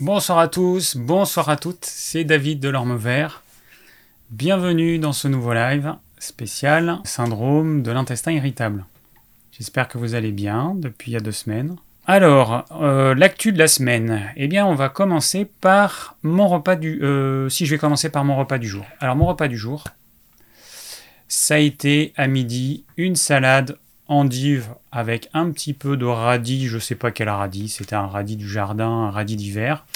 Bonsoir à tous, bonsoir à toutes, c'est David de l'Orme Vert. Bienvenue dans ce nouveau live spécial syndrome de l'intestin irritable. J'espère que vous allez bien depuis il y a deux semaines. Alors, euh, l'actu de la semaine. Eh bien, on va commencer par mon repas du... Euh, si je vais commencer par mon repas du jour. Alors, mon repas du jour, ça a été à midi une salade endive avec un petit peu de radis, je sais pas quel radis, c'était un radis du jardin, un radis d'hiver.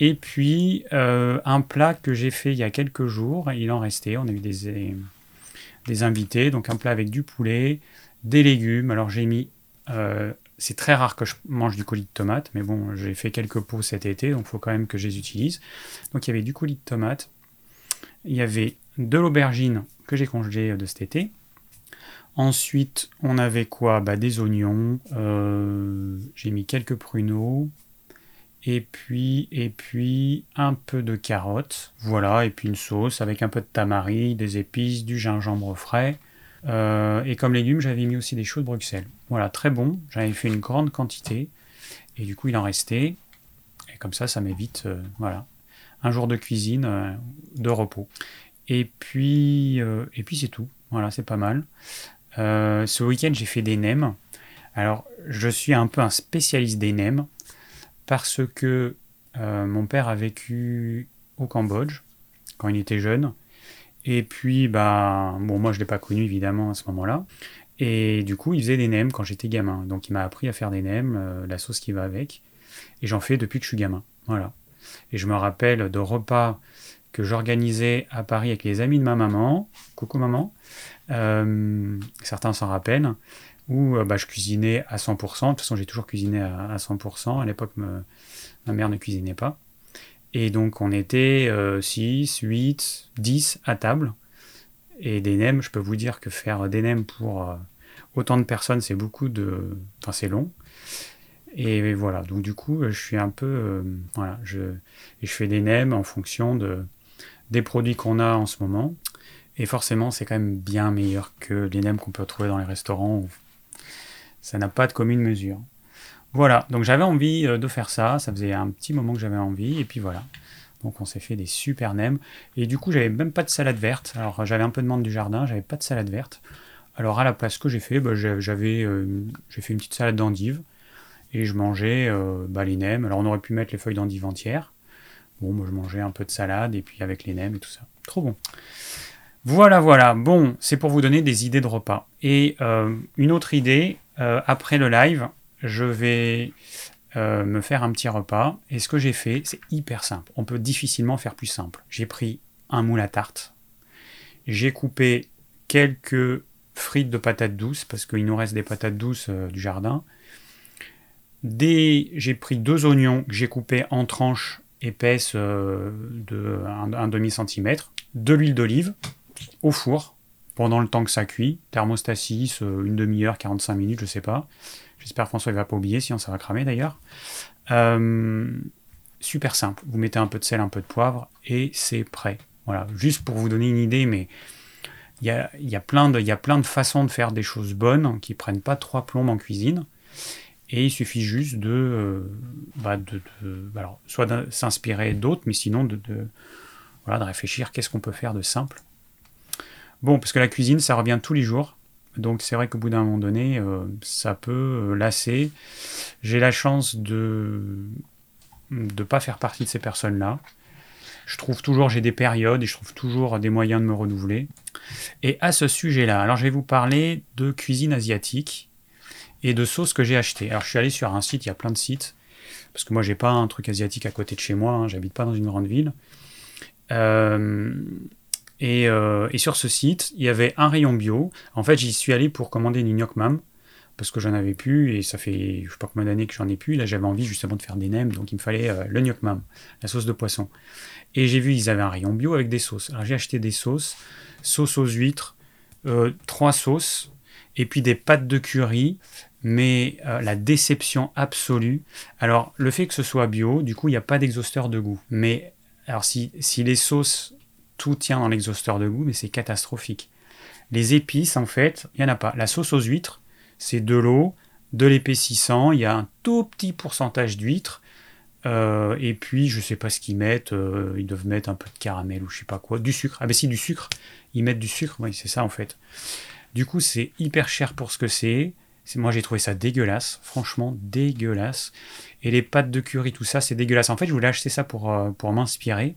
Et puis euh, un plat que j'ai fait il y a quelques jours, il en restait, on a eu des, invités, donc un plat avec du poulet, des légumes. Alors j'ai mis, euh, c'est très rare que je mange du colis de tomate, mais bon, j'ai fait quelques pots cet été, donc il faut quand même que je les utilise. Donc il y avait du colis de tomate, il y avait de l'aubergine que j'ai congelé de cet été, Ensuite, on avait quoi? Bah, Des oignons. Euh, j'ai mis quelques pruneaux. Et puis, et puis un peu de carottes. Voilà, et puis une sauce avec un peu de tamari, des épices, du gingembre frais. Euh, et comme légumes, j'avais mis aussi des choux de Bruxelles. Voilà, très bon. J'avais fait une grande quantité. Et du coup, il en restait. Et comme ça, ça m'évite euh, voilà, un jour de cuisine, de repos. Et puis, et puis c'est tout. Voilà, c'est pas mal. Euh, ce week-end, j'ai fait des nems. Alors, je suis un peu un spécialiste des nems parce que euh, mon père a vécu au Cambodge quand il était jeune. Et puis, bah, bon, moi, je ne l'ai pas connu évidemment à ce moment-là. Et du coup, il faisait des nems quand j'étais gamin. Donc, il m'a appris à faire des nems, euh, la sauce qui va avec. Et j'en fais depuis que je suis gamin. Voilà. Et je me rappelle de repas que j'organisais à Paris avec les amis de ma maman. Coucou maman. Euh, certains s'en rappellent, où euh, bah, je cuisinais à 100%. De toute façon, j'ai toujours cuisiné à, 100%. À l'époque, ma mère ne cuisinait pas. Et donc, on était 6, 8, 10 à table. Et des nems, je peux vous dire que faire des nems pour euh, autant de personnes, c'est beaucoup de. Enfin, c'est long. Et voilà, donc du coup, je suis un peu. voilà, je, fais des nems en fonction de, des produits qu'on a en ce moment. Et forcément, c'est quand même bien meilleur que les nems qu'on peut trouver dans les restaurants. ça n'a pas de commune mesure. Voilà, donc j'avais envie euh, de faire ça. Ça faisait un petit moment que j'avais envie. Et puis voilà. Donc on s'est fait des super nems. Et du coup, j'avais même pas de salade verte. Alors j'avais un peu de menthe du jardin, j'avais pas de salade verte. Alors à la place, que j'ai fait, bah, j'avais, euh, j'ai fait une petite salade d'endive. Et je mangeais euh, bah, les nems. Alors on aurait pu mettre les feuilles d'endive entières. Bon, moi je mangeais un peu de salade et puis avec les nems et tout ça. Trop bon. Voilà, voilà. Bon, c'est pour vous donner des idées de repas. Et euh, une autre idée, euh, après le live, je vais euh, me faire un petit repas. Et ce que j'ai fait, c'est hyper simple. On peut difficilement faire plus simple. J'ai pris un moule à tarte. J'ai coupé quelques frites de patates douces, parce qu'il nous reste des patates douces du jardin. J'ai pris deux oignons que j'ai coupés en tranches épaisses de un demi centimètre, de l'huile d'olive, au four pendant le temps que ça cuit. Thermostat 6, euh, une demi-heure, 45 minutes, je sais pas. J'espère François ne va pas oublier, sinon ça va cramer d'ailleurs. Euh, super simple. Vous mettez un peu de sel, un peu de poivre et c'est prêt. Voilà, juste pour vous donner une idée, mais il y a, y, a plein de, y a plein de façons de faire des choses bonnes qui prennent pas trois plombes en cuisine. Et il suffit juste de, euh, bah de, alors, soit de s'inspirer d'autres, mais sinon de, de, voilà, de réfléchir qu'est-ce qu'on peut faire de simple Bon, parce que la cuisine, ça revient tous les jours. Donc c'est vrai qu'au bout d'un moment donné, euh, ça peut euh, lasser. J'ai la chance de ne pas faire partie de ces personnes-là. Je trouve toujours, j'ai des périodes et je trouve toujours des moyens de me renouveler. Et à ce sujet-là, alors je vais vous parler de cuisine asiatique et de sauces que j'ai achetées. Alors je suis allé sur un site, il y a plein de sites, parce que moi j'ai pas un truc asiatique à côté de chez moi, hein, j'habite pas dans une grande ville. Euh, euh, et, sur ce site, il y avait un rayon bio. En fait, j'y suis allé pour commander une gnocchi mam parce que j'en avais plus et ça fait je sais pas combien d'années que j'en ai plus. Là, j'avais envie justement de faire des nems, donc il me fallait euh, le gnocchi mam, la sauce de poisson. Et j'ai vu ils avaient un rayon bio avec des sauces. Alors j'ai acheté des sauces, sauce aux huîtres, euh, trois sauces et puis des pâtes de curry. Mais la déception absolue. Alors le fait que ce soit bio, du coup il n'y a pas d'exhausteur de goût. Mais alors si les sauces tout tient dans l'exhausteur de goût, mais c'est catastrophique. Les épices, en fait, il n'y en a pas. La sauce aux huîtres, c'est de l'eau, de l'épaississant, il y a un tout petit pourcentage d'huîtres, Euh, et puis, je sais pas ce qu'ils mettent. euh, ils doivent mettre un peu de caramel ou je sais pas quoi. Du sucre. Ah, ben si, du sucre. Ils mettent du sucre. Oui, c'est ça en fait. Du coup, c'est hyper cher pour ce que c'est. Moi, j'ai trouvé ça dégueulasse. Franchement, dégueulasse. Et les pâtes de curry, tout ça, c'est dégueulasse. En fait, je voulais acheter ça pour, euh, pour m'inspirer.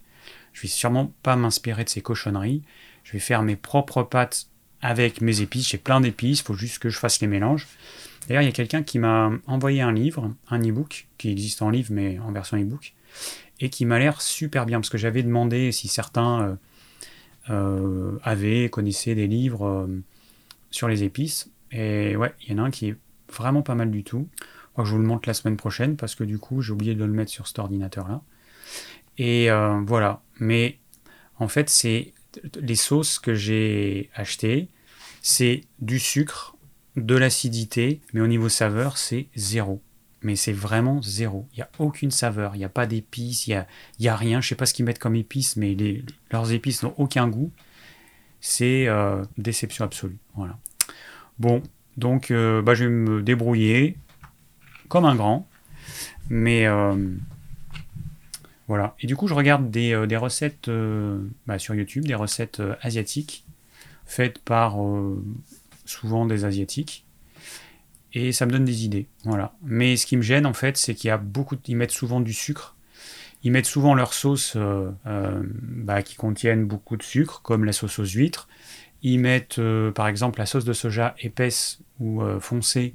Je vais sûrement pas m'inspirer de ces cochonneries. Je vais faire mes propres pâtes avec mes épices. J'ai plein d'épices. Il faut juste que je fasse les mélanges. D'ailleurs, il y a quelqu'un qui m'a envoyé un livre, un e-book, qui existe en livre, mais en version e-book, et qui m'a l'air super bien, parce que j'avais demandé si certains euh, euh, avaient, connaissaient des livres euh, sur les épices. Et ouais, il y en a un qui est vraiment pas mal du tout. Je crois que je vous le montre la semaine prochaine, parce que du coup, j'ai oublié de le mettre sur cet ordinateur-là. Et euh, voilà. Mais en fait, c'est les sauces que j'ai achetées, c'est du sucre, de l'acidité, mais au niveau saveur, c'est zéro. Mais c'est vraiment zéro. Il n'y a aucune saveur, il n'y a pas d'épices, il n'y a, y a rien. Je sais pas ce qu'ils mettent comme épices, mais leurs épices n'ont aucun goût. C'est euh, déception absolue. Voilà. Bon, donc euh, bah, je vais me débrouiller comme un grand. Mais voilà. Et du coup, je regarde des, euh, recettes euh, bah, sur YouTube, des recettes euh, asiatiques, faites par souvent des asiatiques. Et ça me donne des idées. Voilà. Mais ce qui me gêne, en fait, c'est qu'il y a beaucoup. Ils mettent souvent du sucre. Ils mettent souvent leurs sauces bah, qui contiennent beaucoup de sucre, comme la sauce aux huîtres. Ils mettent, par exemple, la sauce de soja épaisse ou foncée.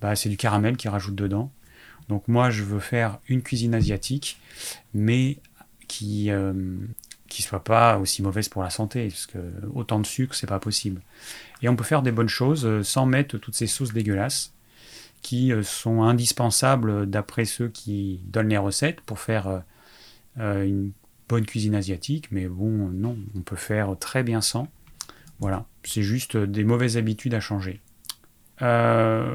Bah, c'est du caramel qu'ils rajoutent dedans. Donc moi, je veux faire une cuisine asiatique, mais qui euh, qui soit pas aussi mauvaise pour la santé, parce que autant de sucre, c'est pas possible. Et on peut faire des bonnes choses euh, sans mettre toutes ces sauces dégueulasses qui euh, sont indispensables euh, d'après ceux qui donnent les recettes pour faire euh, euh, une bonne cuisine asiatique. Mais bon, euh, non, on peut faire très bien sans. Voilà, c'est juste euh, des mauvaises habitudes à changer. Euh,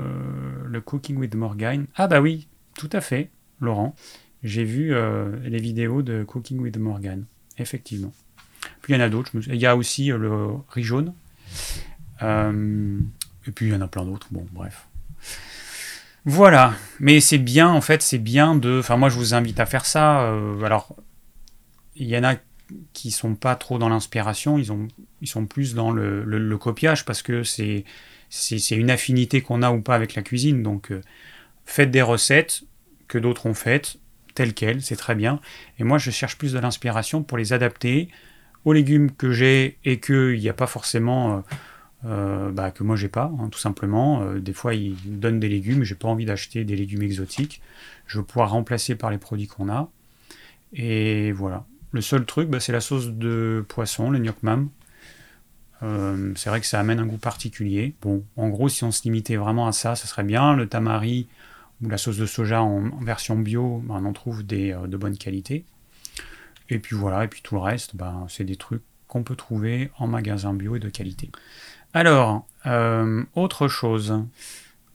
le Cooking with Morgane. Ah bah oui, tout à fait, Laurent. J'ai vu euh, les vidéos de Cooking with Morgane, effectivement. Puis il y en a d'autres. Il y a aussi euh, le riz jaune. Euh, et puis il y en a plein d'autres. Bon, bref. Voilà. Mais c'est bien, en fait, c'est bien de. Enfin, moi, je vous invite à faire ça. Alors, il y en a qui sont pas trop dans l'inspiration. Ils, ont, ils sont plus dans le, le- copiage parce que c'est c'est une affinité qu'on a ou pas avec la cuisine. Donc, faites des recettes que d'autres ont faites, telles quelles, c'est très bien. Et moi, je cherche plus de l'inspiration pour les adapter aux légumes que j'ai et qu'il n'y a pas forcément. euh, euh, bah, que moi j'ai pas, hein, tout simplement. Euh, des fois, ils donnent des légumes, j'ai pas envie d'acheter des légumes exotiques. Je veux pouvoir remplacer par les produits qu'on a. Et voilà. Le seul truc, bah, c'est la sauce de poisson, le gnoc c'est vrai que ça amène un goût particulier. Bon, en gros, si on se limitait vraiment à ça, ce serait bien. Le tamari la sauce de soja en, version bio, bah, on en trouve des, euh, de bonne qualité. Et puis voilà, et puis tout le reste, bah, c'est des trucs qu'on peut trouver en magasin bio et de qualité. Alors, euh, autre chose.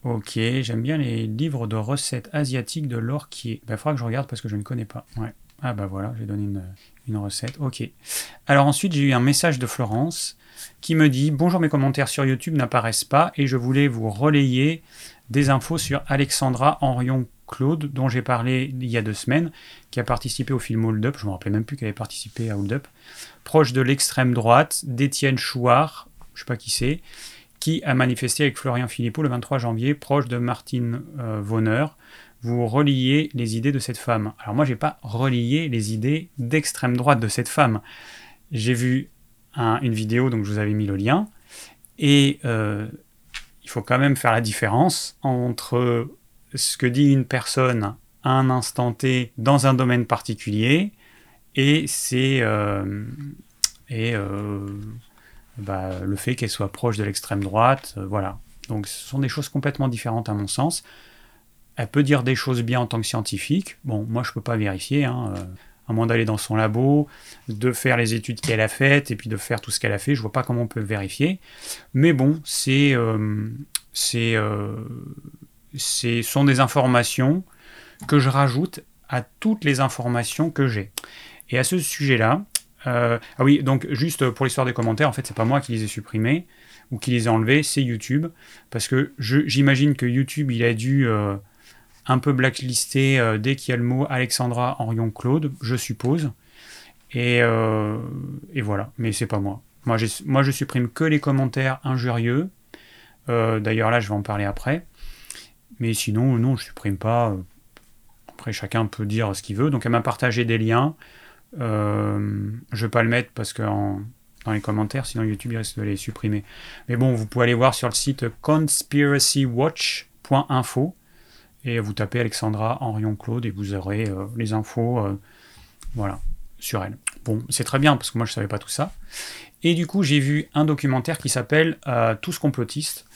Ok, j'aime bien les livres de recettes asiatiques de qui Il faudra que je regarde parce que je ne connais pas. Ouais. Ah bah voilà, j'ai donné une, une recette. Ok. Alors ensuite, j'ai eu un message de Florence qui me dit Bonjour, mes commentaires sur YouTube n'apparaissent pas et je voulais vous relayer des infos sur Alexandra Henrion Claude, dont j'ai parlé il y a deux semaines, qui a participé au film Hold Up. Je ne me rappelais même plus qu'elle avait participé à Hold Up. Proche de l'extrême droite, d'Étienne Chouard, je sais pas qui c'est, qui a manifesté avec Florian Philippot le 23 janvier, proche de Martine euh. Vous reliez les idées de cette femme. Alors moi, j'ai pas relié les idées d'extrême droite de cette femme. J'ai vu un- une vidéo, donc je vous avais mis le lien, et euh, faut quand même faire la différence entre ce que dit une personne à un instant T dans un domaine particulier et c'est euh, et euh, bah, le fait qu'elle soit proche de l'extrême droite, euh, voilà. Donc ce sont des choses complètement différentes à mon sens. Elle peut dire des choses bien en tant que scientifique. Bon, moi je peux pas vérifier, hein, à moins d'aller dans son labo, de faire les études qu'elle a faites et puis de faire tout ce qu'elle a fait. Je vois pas comment on peut vérifier. Mais bon, c'est euh, euh, ce sont des informations que je rajoute à toutes les informations que j'ai. Et à ce sujet-là, euh, ah oui, donc juste pour l'histoire des commentaires, en fait, c'est pas moi qui les ai supprimés ou qui les ai enlevés, c'est YouTube, parce que j'imagine que YouTube, il a dû un peu blacklisté euh, dès qu'il y a le mot Alexandra Henrion Claude, je suppose. Et, euh, et voilà, mais c'est pas moi. Moi, moi, je supprime que les commentaires injurieux. Euh, d'ailleurs, là, je vais en parler après. Mais sinon, non, je supprime pas. Après, chacun peut dire ce qu'il veut. Donc, elle m'a partagé des liens. Euh, je vais pas le mettre parce que dans les commentaires, sinon YouTube risque de les supprimer. Mais bon, vous pouvez aller voir sur le site conspiracywatch.info et vous tapez Alexandra Henrion Claude et vous aurez euh, les infos euh, voilà, sur elle. Bon, c'est très bien parce que moi je savais pas tout ça. Et du coup, j'ai vu un documentaire qui s'appelle euh, Tous complotistes,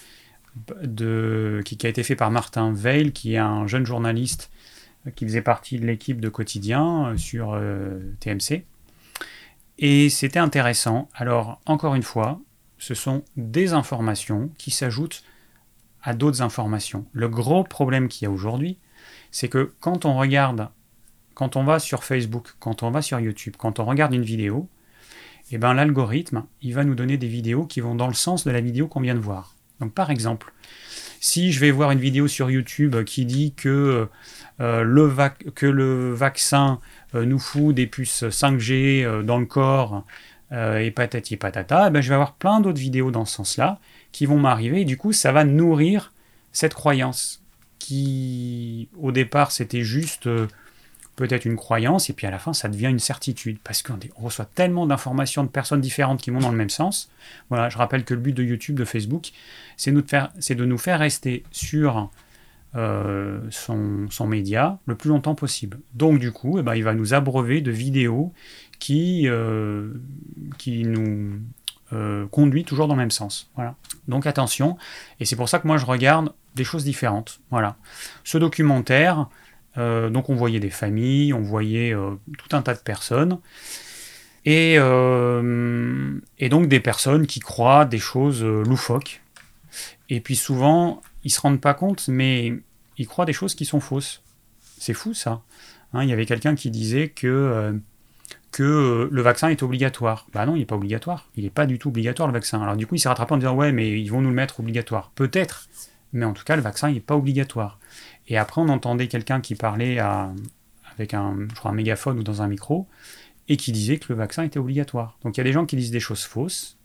de, qui, a été fait par Martin Veil, qui est un jeune journaliste qui faisait partie de l'équipe de quotidien sur TMC. Et c'était intéressant. Alors, encore une fois, ce sont des informations qui s'ajoutent à d'autres informations. Le gros problème qu'il y a aujourd'hui, c'est que quand on regarde, quand on va sur Facebook, quand on va sur YouTube, quand on regarde une vidéo, eh ben, l'algorithme, il va nous donner des vidéos qui vont dans le sens de la vidéo qu'on vient de voir. Donc par exemple, si je vais voir une vidéo sur YouTube qui dit que, euh, le, vaccin euh, nous fout des puces 5G euh, dans le corps et patati patata, eh ben, je vais avoir plein d'autres vidéos dans ce sens-là qui vont m'arriver, et du coup, ça va nourrir cette croyance qui, au départ, c'était juste euh, peut-être une croyance, et puis à la fin, ça devient une certitude, parce qu'on reçoit tellement d'informations de personnes différentes qui vont dans le même sens. Voilà, je rappelle que le but de YouTube, de Facebook, c'est de nous faire rester sur euh, son, son, média le plus longtemps possible. Donc du coup, eh ben, il va nous abreuver de vidéos qui, euh, qui nous euh, conduit toujours dans le même sens. Voilà. Donc attention, et c'est pour ça que moi je regarde des choses différentes. Voilà. Ce documentaire, euh, donc on voyait des familles, on voyait euh, tout un tas de personnes, et, et, donc des personnes qui croient des choses loufoques. Et puis souvent, ils se rendent pas compte, mais ils croient des choses qui sont fausses. C'est fou ça. Hein, il y avait quelqu'un qui disait que que euh, le vaccin est obligatoire. Bah non, il n'est pas obligatoire. Il n'est pas du tout obligatoire le vaccin. Alors du coup, il s'est rattrapé en disant ouais, mais ils vont nous le mettre obligatoire. Peut-être, mais en tout cas, le vaccin n'est pas obligatoire. Et après, on entendait quelqu'un qui parlait avec un, je crois, un mégaphone ou dans un micro et qui disait que le vaccin était obligatoire. Donc il y a des gens qui disent des choses fausses,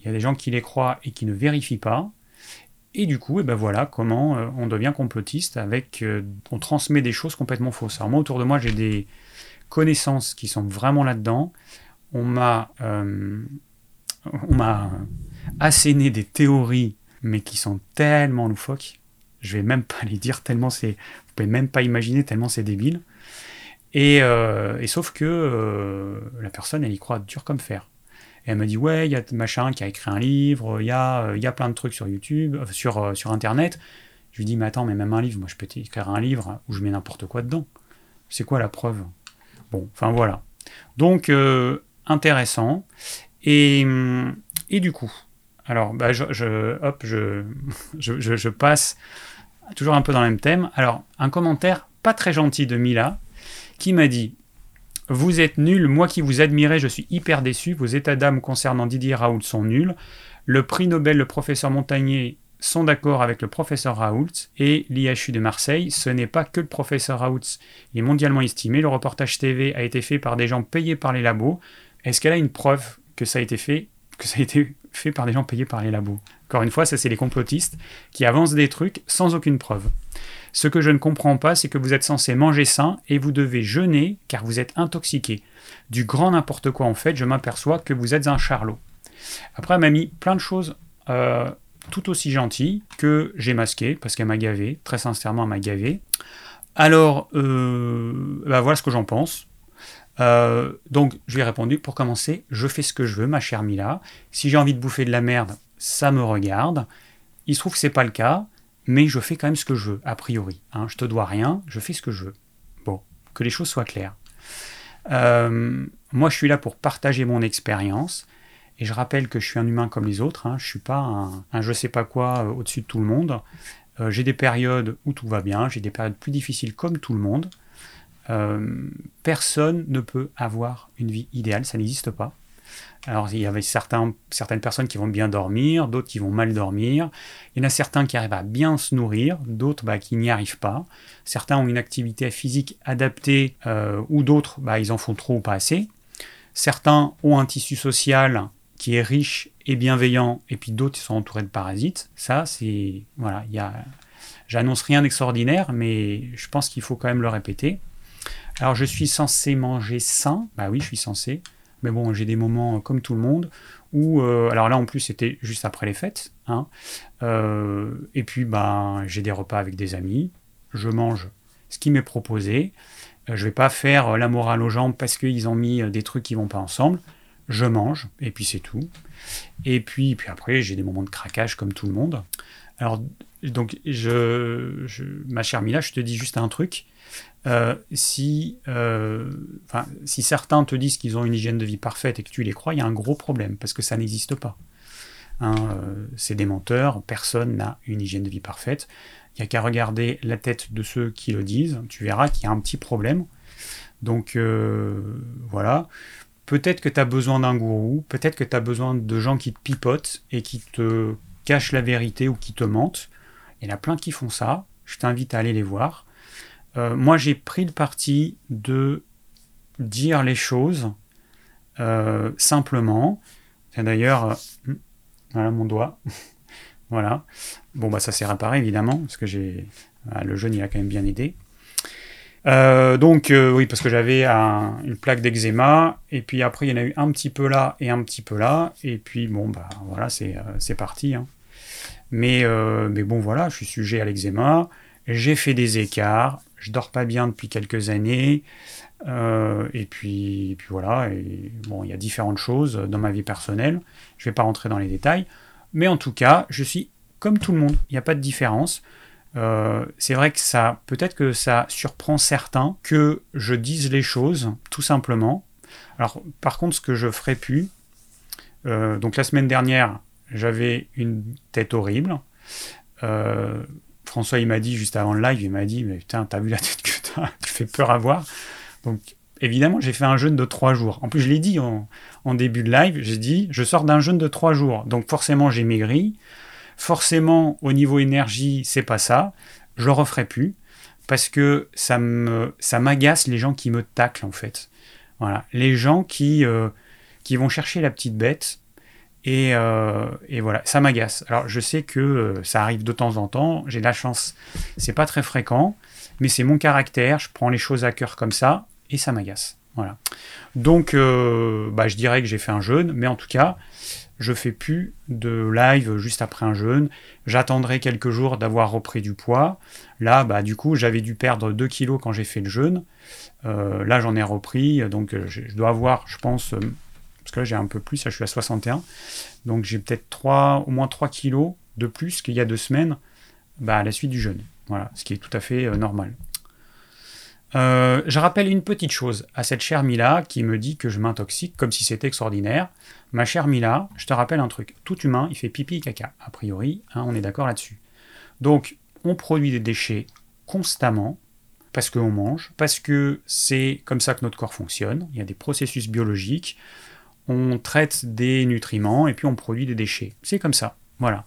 il y a des gens qui les croient et qui ne vérifient pas. Et du coup, et eh ben voilà comment euh, on devient complotiste avec, euh, on transmet des choses complètement fausses. Alors moi, autour de moi, j'ai des, connaissances qui sont vraiment là-dedans. On m'a euh, m'a asséné des théories, mais qui sont tellement loufoques. Je vais même pas les dire tellement c'est, vous pouvez même pas imaginer tellement c'est débile. Et, euh, et, sauf que euh, la personne, elle y croit dur comme fer. Et elle me dit ouais, il y a machin qui a écrit un livre, il y a, y a plein de trucs sur YouTube, sur, sur Internet. Je lui dis mais attends, mais même un livre, moi je peux écrire un livre où je mets n'importe quoi dedans. C'est quoi la preuve? Bon, enfin voilà. Donc, euh, intéressant. Et, hum, et, du coup, alors, bah, je, je, passe toujours un peu dans le même thème. Alors, un commentaire pas très gentil de Mila qui m'a dit Vous êtes nul, moi qui vous admirais, je suis hyper déçu. Vos états d'âme concernant Didier Raoult sont nuls. Le prix Nobel, le professeur Montagnier sont d'accord avec le professeur Raoult et l'IHU de Marseille. Ce n'est pas que le professeur Raoult, est mondialement estimé. Le reportage TV a été fait par des gens payés par les labos. Est-ce qu'elle a une preuve que ça a été fait, que ça a été fait par des gens payés par les labos? Encore une fois, ça c'est les complotistes qui avancent des trucs sans aucune preuve. Ce que je ne comprends pas, c'est que vous êtes censé manger sain et vous devez jeûner car vous êtes intoxiqué. Du grand n'importe quoi en fait, je m'aperçois que vous êtes un charlot. Après, elle m'a mis plein de choses. Euh, tout aussi gentil que j'ai masqué, parce qu'elle m'a gavé, très sincèrement, elle m'a gavé. Alors, euh, bah, voilà ce que j'en pense. Euh, donc, je lui ai répondu, pour commencer, je fais ce que je veux, ma chère Mila. Si j'ai envie de bouffer de la merde, ça me regarde. Il se trouve que c'est pas le cas, mais je fais quand même ce que je veux, a priori. Hein. Je te dois rien, je fais ce que je veux. Bon, que les choses soient claires. Euh, moi, je suis là pour partager mon expérience. Et je rappelle que je suis un humain comme les autres, hein. je ne suis pas un, je sais pas quoi euh, au-dessus de tout le monde. Euh, j'ai des périodes où tout va bien, j'ai des périodes plus difficiles comme tout le monde. Euh, personne ne peut avoir une vie idéale, ça n'existe pas. Alors, il y avait certains, certaines personnes qui vont bien dormir, d'autres qui vont mal dormir. Il y en a certains qui arrivent à bien se nourrir, d'autres bah, qui n'y arrivent pas. Certains ont une activité physique adaptée, ou d'autres, bah, ils en font trop ou pas assez. Certains ont un tissu social qui est riche et bienveillant, et puis d'autres sont entourés de parasites. Ça, c'est. Voilà, il y a. J'annonce rien d'extraordinaire, mais je pense qu'il faut quand même le répéter. Alors, je suis censé manger sain. Bah oui, je suis censé. Mais bon, j'ai des moments comme tout le monde où, euh, alors là en plus c'était juste après les fêtes, hein, euh, et puis ben j'ai des repas avec des amis, je mange ce qui m'est proposé, euh, je vais pas faire la morale aux gens parce qu'ils ont mis des trucs qui vont pas ensemble, je mange et puis c'est tout. Et puis, puis après j'ai des moments de craquage comme tout le monde. Alors donc je, ma chère Mila, je te dis juste un truc, euh, si, euh, si certains te disent qu'ils ont une hygiène de vie parfaite et que tu les crois, il y a un gros problème parce que ça n'existe pas. Hein, euh, c'est des menteurs, personne n'a une hygiène de vie parfaite. Il n'y a qu'à regarder la tête de ceux qui le disent, tu verras qu'il y a un petit problème. Donc voilà, peut-être que tu as besoin d'un gourou, peut-être que tu as besoin de gens qui te pipotent et qui te cachent la vérité ou qui te mentent. Il y en a plein qui font ça, je t'invite à aller les voir. Euh, moi, j'ai pris le parti de dire les choses euh, simplement. D'ailleurs, euh, voilà mon doigt. voilà. Bon, bah ça s'est réparé évidemment, parce que j'ai le jeune, il a quand même bien aidé. Donc oui, parce que j'avais une plaque d'eczéma, et puis après il y en a eu un petit peu là et un petit peu là, et puis bon bah voilà, c'est parti. Hein. Mais, mais bon voilà, je suis sujet à l'eczéma, j'ai fait des écarts, je dors pas bien depuis quelques années. Euh, et, puis, puis voilà, bon, il y a différentes choses dans ma vie personnelle. Je ne vais pas rentrer dans les détails. Mais en tout cas, je suis comme tout le monde. Il n'y a pas de différence. Euh, c'est vrai que ça, peut-être que ça surprend certains que je dise les choses, tout simplement. Alors, par contre, ce que je ferai plus, euh, donc la semaine dernière, j'avais une tête horrible. François, il m'a dit juste avant le live, il m'a dit, mais putain, t'as vu la tête que t'as, tu fais peur à voir. Donc, évidemment, j'ai fait un jeûne de trois jours. En plus, je l'ai dit en, début de live, j'ai dit, je sors d'un jeûne de trois jours. Donc, forcément, j'ai maigri. Forcément, au niveau énergie, c'est pas ça. Je le referai plus. Parce que ça me, ça m'agace les gens qui me taclent, en fait. Voilà. Les gens qui, euh, qui vont chercher la petite bête euh, et, voilà, ça m'agace. Alors je sais que euh, ça arrive de temps en temps, j'ai la chance, c'est pas très fréquent, mais c'est mon caractère, je prends les choses à cœur comme ça, et ça m'agace. Voilà. Donc bah, je dirais que j'ai fait un jeûne, mais en tout cas, je fais plus de live juste après un jeûne. J'attendrai quelques jours d'avoir repris du poids. Là, bah, du coup, j'avais dû perdre 2 kilos quand j'ai fait le jeûne. là, j'en ai repris, donc je dois avoir, je pense, parce que là j'ai un peu plus, là je suis à 61, donc j'ai peut-être 3, au moins 3 kilos de plus qu'il y a deux semaines bah, à la suite du jeûne. Voilà, ce qui est tout à fait euh, normal. Euh, je rappelle une petite chose à cette chère Mila qui me dit que je m'intoxique comme si c'était extraordinaire. Ma chère Mila, je te rappelle un truc. Tout humain, il fait pipi et caca. A priori, hein, on est d'accord là-dessus. Donc, on produit des déchets constamment parce qu'on mange, parce que c'est comme ça que notre corps fonctionne. Il y a des processus biologiques on traite des nutriments et puis on produit des déchets. C'est comme ça. Voilà.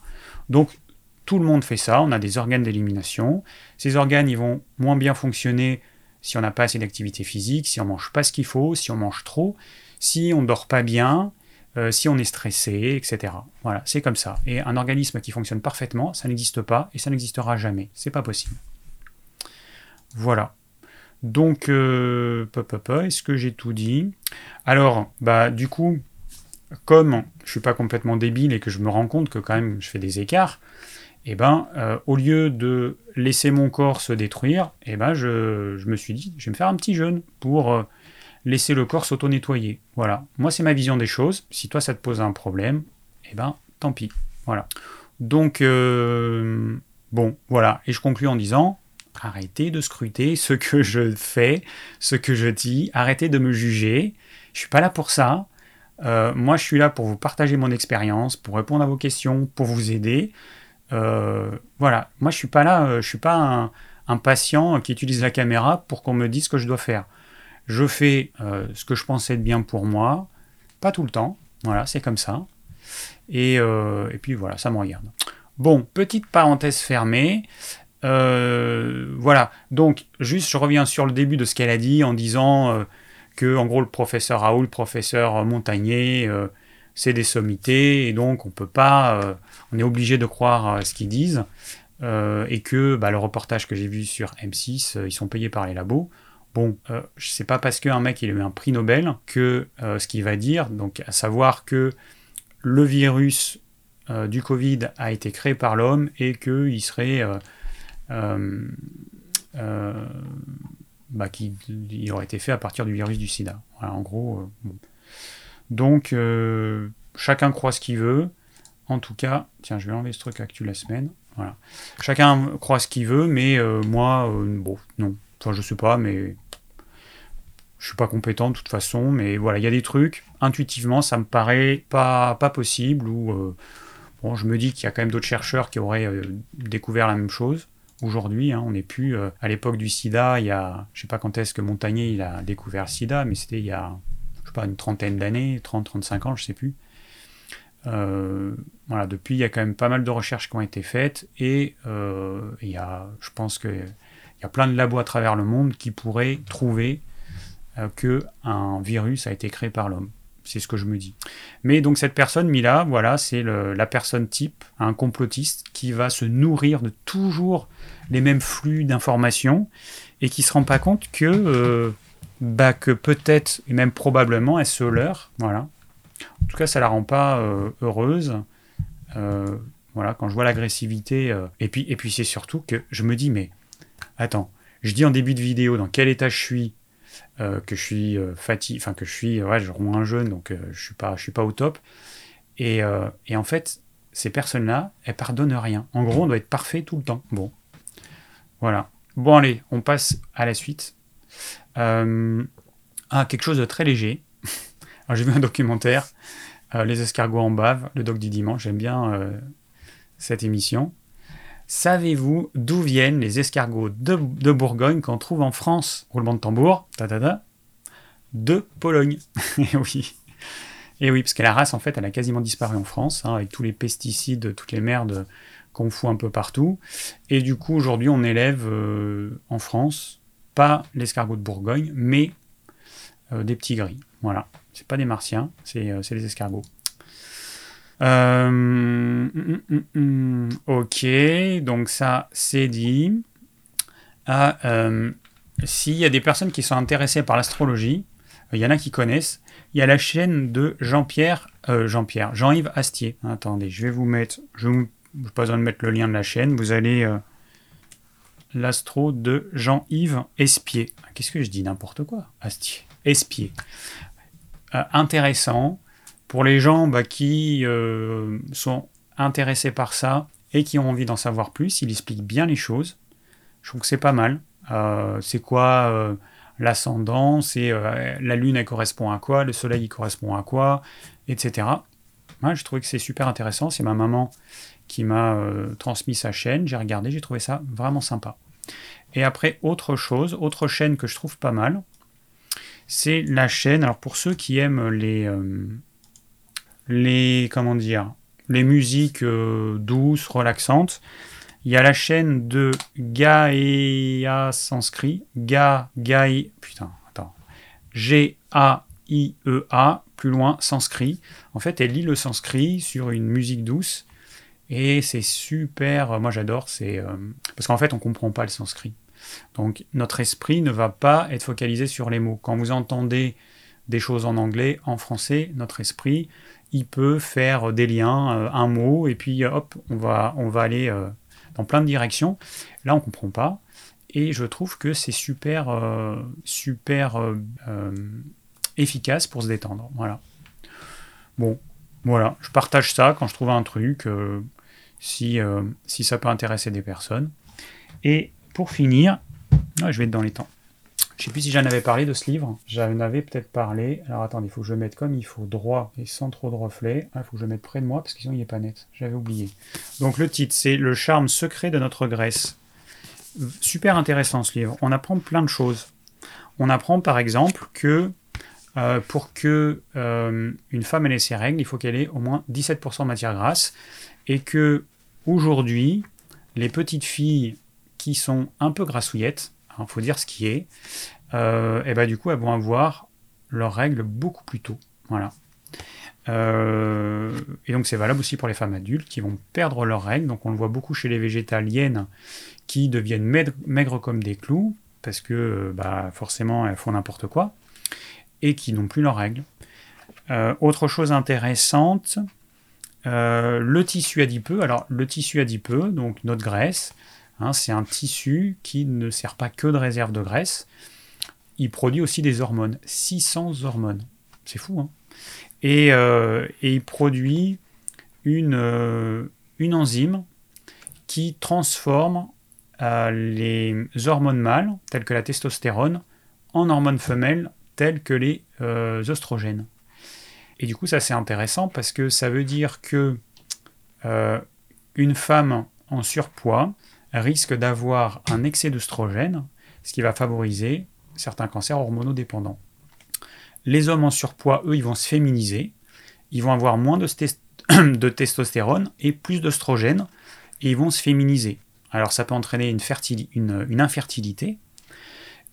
Donc tout le monde fait ça, on a des organes d'élimination. Ces organes, ils vont moins bien fonctionner si on n'a pas assez d'activité physique, si on mange pas ce qu'il faut, si on mange trop, si on dort pas bien, euh, si on est stressé, etc. Voilà, c'est comme ça. Et un organisme qui fonctionne parfaitement, ça n'existe pas et ça n'existera jamais. C'est pas possible. Voilà. Donc, euh, est-ce que j'ai tout dit? Alors, bah, du coup, comme je suis pas complètement débile et que je me rends compte que quand même je fais des écarts, eh ben, euh, au lieu de laisser mon corps se détruire, eh ben, je, me suis dit, je vais me faire un petit jeûne pour euh, laisser le corps s'auto-nettoyer. Voilà. Moi, c'est ma vision des choses. Si toi, ça te pose un problème, eh ben, tant pis. Voilà. Donc, euh, bon, voilà. Et je conclue en disant, arrêtez de scruter ce que je fais, ce que je dis, arrêtez de me juger. Je suis pas là pour ça. Moi, je suis là pour vous partager mon expérience, pour répondre à vos questions, pour vous aider. Euh, voilà. Moi, je suis pas là. Euh, je suis pas un, patient qui utilise la caméra pour qu'on me dise ce que je dois faire. Je fais ce que je pense être bien pour moi, pas tout le temps. Voilà, c'est comme ça. Et, euh, puis voilà, ça me regarde. Bon, petite parenthèse fermée. Euh, voilà, donc juste je reviens sur le début de ce qu'elle a dit en disant euh, que en gros le professeur Raoul, le professeur Montagnier, c'est des sommités et donc on peut pas, on est obligé de croire ce qu'ils disent et que bah, le reportage que j'ai vu sur M6, ils sont payés par les labos. Bon, euh, sais pas parce qu'un mec il a eu un prix Nobel que euh, ce qu'il va dire, donc à savoir que le virus euh, du Covid a été créé par l'homme et qu'il serait. Euh, bah, qu'il aurait été fait à partir du virus du sida. Voilà, en gros. Donc, chacun croit ce qu'il veut. En tout cas, tiens, je vais enlever ce truc actuel la semaine. Voilà. Chacun croit ce qu'il veut, mais moi, bon, non. Enfin, je sais pas, mais je suis pas compétent de toute façon, mais voilà, il y a des trucs, intuitivement, ça me paraît pas, pas possible, ou euh, je me dis qu'il y a quand même d'autres chercheurs qui auraient euh, découvert la même chose. Aujourd'hui, hein, on n'est plus euh, à l'époque du sida, il y a, je sais pas quand est-ce que Montagnier il a découvert le sida, mais c'était il y a, je sais pas, une trentaine d'années, 30-35 ans, je sais plus. Voilà, depuis, il y a quand même pas mal de recherches qui ont été faites, et il y a, je pense qu'il y a plein de labos à travers le monde qui pourraient trouver euh, que un virus a été créé par l'homme. C'est ce que je me dis. Mais donc cette personne, Mila, voilà, c'est la personne type, un complotiste qui va se nourrir de toujours les mêmes flux d'informations et qui se rend pas compte que, euh, bah, que peut-être et même probablement elle se leurre. Voilà. En tout cas, ça la rend pas euh, heureuse. voilà, quand je vois l'agressivité. et puis, et puis c'est surtout que je me dis, mais attends, je dis en début de vidéo dans quel état je suis euh, que je suis euh, fatigué, enfin que je suis, ouais, je moins jeune, donc euh, je suis pas, je suis pas au top. Et, et en fait, ces personnes-là, elles pardonnent rien. En gros, on doit être parfait tout le temps. Bon, voilà. Bon allez, on passe à la suite. ah, quelque chose de très léger. j'ai vu un documentaire, Les escargots en bave, le doc du dimanche. J'aime bien cette émission. Savez-vous d'où viennent les escargots de, Bourgogne qu'on trouve en France? Roulement de tambour, ta, de Pologne. Et oui. Et oui, parce que la race, en fait, elle a quasiment disparu en France, hein, avec tous les pesticides, toutes les merdes qu'on fout un peu partout. Et du coup, aujourd'hui, on élève euh, en France, pas l'escargot de Bourgogne, mais euh, des petits gris. Voilà. C'est pas des martiens, c'est euh, des escargots. Euh, ok, donc ça c'est dit. Ah, euh, S'il y a des personnes qui sont intéressées par l'astrologie, il y en a qui connaissent. Il y a la chaîne de Jean-Pierre, Jean-Pierre, Jean-Yves Astier. Attendez, je vais vous mettre, je n'ai pas besoin de mettre le lien de la chaîne. Vous allez l'astro de Jean-Yves Espier. Qu'est-ce que je dis? N'importe quoi. Astier. Espier. Intéressant pour les gens bah, qui euh, sont intéressés par ça et qui ont envie d'en savoir plus, il explique bien les choses. Je trouve que c'est pas mal. Euh, c'est quoi euh, l'ascendant? C'est la lune, elle correspond à quoi? Le soleil, il correspond à quoi? Etc. Moi, je trouvais que c'est super intéressant. C'est ma maman qui m'a transmis sa chaîne. J'ai regardé, j'ai trouvé ça vraiment sympa. Et après, autre chose, autre chaîne que je trouve pas mal, c'est la chaîne. Alors, pour ceux qui aiment les les comment dire les musiques euh, douces, relaxantes. Il y a la chaîne de Gaia Sanskrit, Ga putain, attends. G A I E A plus loin sanskrit. En fait, elle lit le sanskrit sur une musique douce et c'est super. Moi, j'adore. C'est euh, parce qu'en fait, on comprend pas le sanskrit. Donc, notre esprit ne va pas être focalisé sur les mots. Quand vous entendez des choses en anglais, en français, notre esprit, il peut faire des liens, euh, un mot, et puis hop, on va, aller euh, dans plein de directions. Là, on ne comprend pas. Et je trouve que c'est super, euh, super efficace pour se détendre. Voilà. Bon, voilà. Je partage ça quand je trouve un truc, si, si ça peut intéresser des personnes. Et pour finir, je vais être dans les temps. Je sais plus si j'en avais parlé de ce livre. J'en avais peut-être parlé. Alors attendez, il faut que je mette comme il faut droit et sans trop de reflets. Il faut que je mette près de moi parce que sinon il n'est pas net. J'avais oublié. Donc le titre, c'est Le charme secret de notre Grèce. Super intéressant ce livre. On apprend plein de choses. On apprend par exemple que euh, pour que euh, une femme ait ses règles, il faut qu'elle ait au moins 17% de matière grasse. Et que aujourd'hui, les petites filles qui sont un peu grassouillettes, il hein, faut dire ce qui est, euh, et bah, du coup, elles vont avoir leurs règles beaucoup plus tôt. Voilà. et donc c'est valable aussi pour les femmes adultes qui vont perdre leurs règles. Donc on le voit beaucoup chez les végétaliennes qui deviennent maigres, comme des clous parce que bah, forcément elles font n'importe quoi et qui n'ont plus leurs règles. Euh, autre chose intéressante, euh, le tissu adipeux. Alors le tissu adipeux, donc notre graisse, hein, c'est un tissu qui ne sert pas que de réserve de graisse. Il produit aussi des hormones, 600 hormones. C'est fou, hein et, euh, il produit une, une enzyme qui transforme les hormones mâles, telles que la testostérone, en hormones femelles tels que les euh, oestrogènes. Et du coup, ça c'est intéressant parce que ça veut dire que euh, une femme en surpoids risque d'avoir un excès d'œstrogène, ce qui va favoriser certains cancers hormonodépendants. Les hommes en surpoids, eux, ils vont se féminiser, ils vont avoir moins de, testostérone et plus d'œstrogène, et ils vont se féminiser. Alors ça peut entraîner une, une infertilité,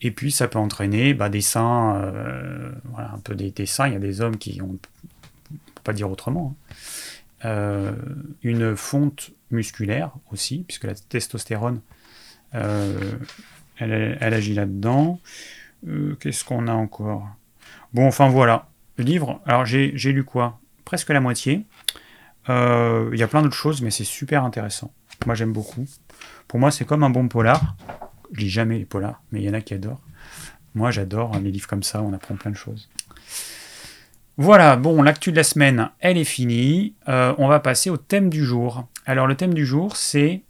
et puis ça peut entraîner bah, des seins, euh, voilà, un peu des, seins. Il y a des hommes qui ont, peut pas dire autrement, hein. euh, une fonte musculaire aussi, puisque la testostérone, euh, elle, agit là-dedans. Qu'est-ce qu'on a encore? Bon, enfin voilà, livre. Alors j'ai lu quoi? Presque la moitié. Il y a plein d'autres choses, mais c'est super intéressant. Moi j'aime beaucoup. Pour moi, c'est comme un bon polar. Je lis jamais les polars, mais il y en a qui adorent. Moi, j'adore les livres comme ça, on apprend plein de choses. Voilà, bon, l'actu de la semaine, elle est finie. Euh, on va passer au thème du jour. Alors, le thème du jour, c'est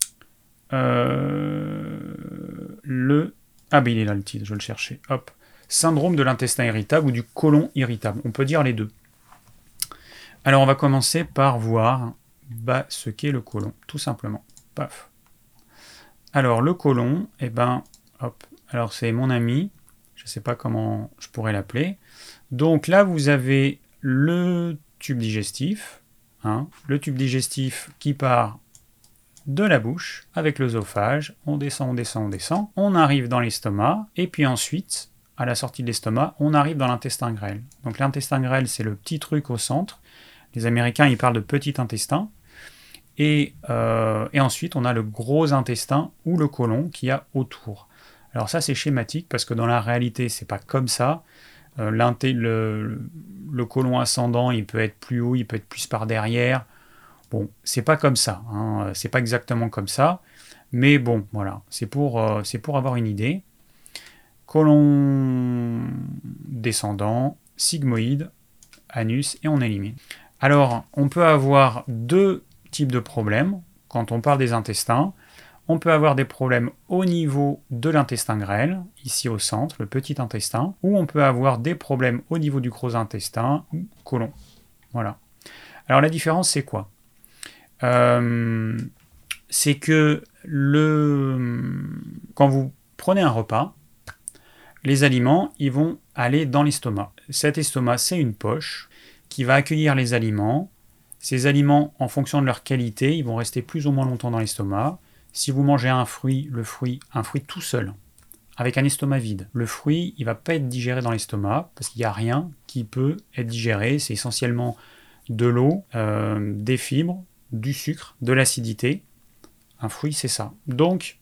euh, le. Ah, ben il est là le titre, je le cherchais. Hop. Syndrome de l'intestin irritable ou du côlon irritable. On peut dire les deux. Alors, on va commencer par voir bah, ce qu'est le côlon, tout simplement. Paf. Alors, le côlon, eh ben, hop. Alors, c'est mon ami. Je ne sais pas comment je pourrais l'appeler. Donc là, vous avez le tube digestif. Hein, le tube digestif qui part de la bouche avec l'œsophage. On descend, on descend, on descend. On arrive dans l'estomac. Et puis ensuite, à la sortie de l'estomac, on arrive dans l'intestin grêle. Donc l'intestin grêle, c'est le petit truc au centre. Les Américains, ils parlent de petit intestin. Euh, et, ensuite, on a le gros intestin ou le côlon qui a autour. Alors ça, c'est schématique parce que dans la réalité, c'est pas comme ça. Euh, le, côlon ascendant, il peut être plus haut, il peut être plus par derrière. Bon, c'est pas comme ça. Hein, c'est pas exactement comme ça. Mais bon, voilà, c'est pour, euh, pour avoir une idée. Côlon descendant, sigmoïde, anus, et on élimine. Alors, on peut avoir deux type de problème. Quand on parle des intestins, on peut avoir des problèmes au niveau de l'intestin grêle, ici au centre, le petit intestin, ou on peut avoir des problèmes au niveau du gros intestin ou côlon. Voilà. Alors la différence, c'est quoi? Euh, C'est que quand vous prenez un repas, les aliments, ils vont aller dans l'estomac. Cet estomac, c'est une poche qui va accueillir les aliments ces aliments, en fonction de leur qualité, ils vont rester plus ou moins longtemps dans l'estomac. Si vous mangez un fruit, le fruit, un fruit tout seul, avec un estomac vide, le fruit, il va pas être digéré dans l'estomac parce qu'il n'y a rien qui peut être digéré. C'est essentiellement de l'eau, euh, des fibres, du sucre, de l'acidité. Un fruit, c'est ça. Donc,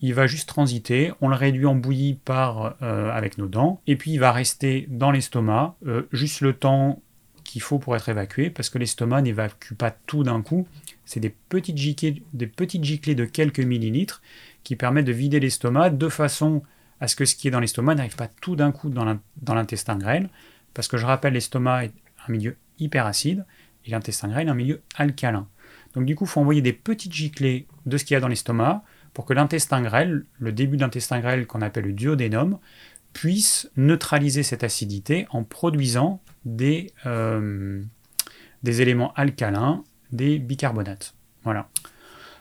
il va juste transiter, on le réduit en bouillie par, euh, avec nos dents, et puis il va rester dans l'estomac euh, juste le temps qu'il faut pour être évacué, parce que l'estomac n'évacue pas tout d'un coup. C'est des petites giclées, de quelques millilitres qui permettent de vider l'estomac de façon à ce que ce qui est dans l'estomac n'arrive pas tout d'un coup dans l'intestin grêle, parce que je rappelle, l'estomac est un milieu hyper acide et l'intestin grêle un milieu alcalin. Donc du coup, il faut envoyer des petites giclées de ce qu'il y a dans l'estomac pour que l'intestin grêle, le début d'intestin grêle qu'on appelle le duodénum, puisse neutraliser cette acidité en produisant des, euh, des éléments alcalins, des bicarbonates. Voilà.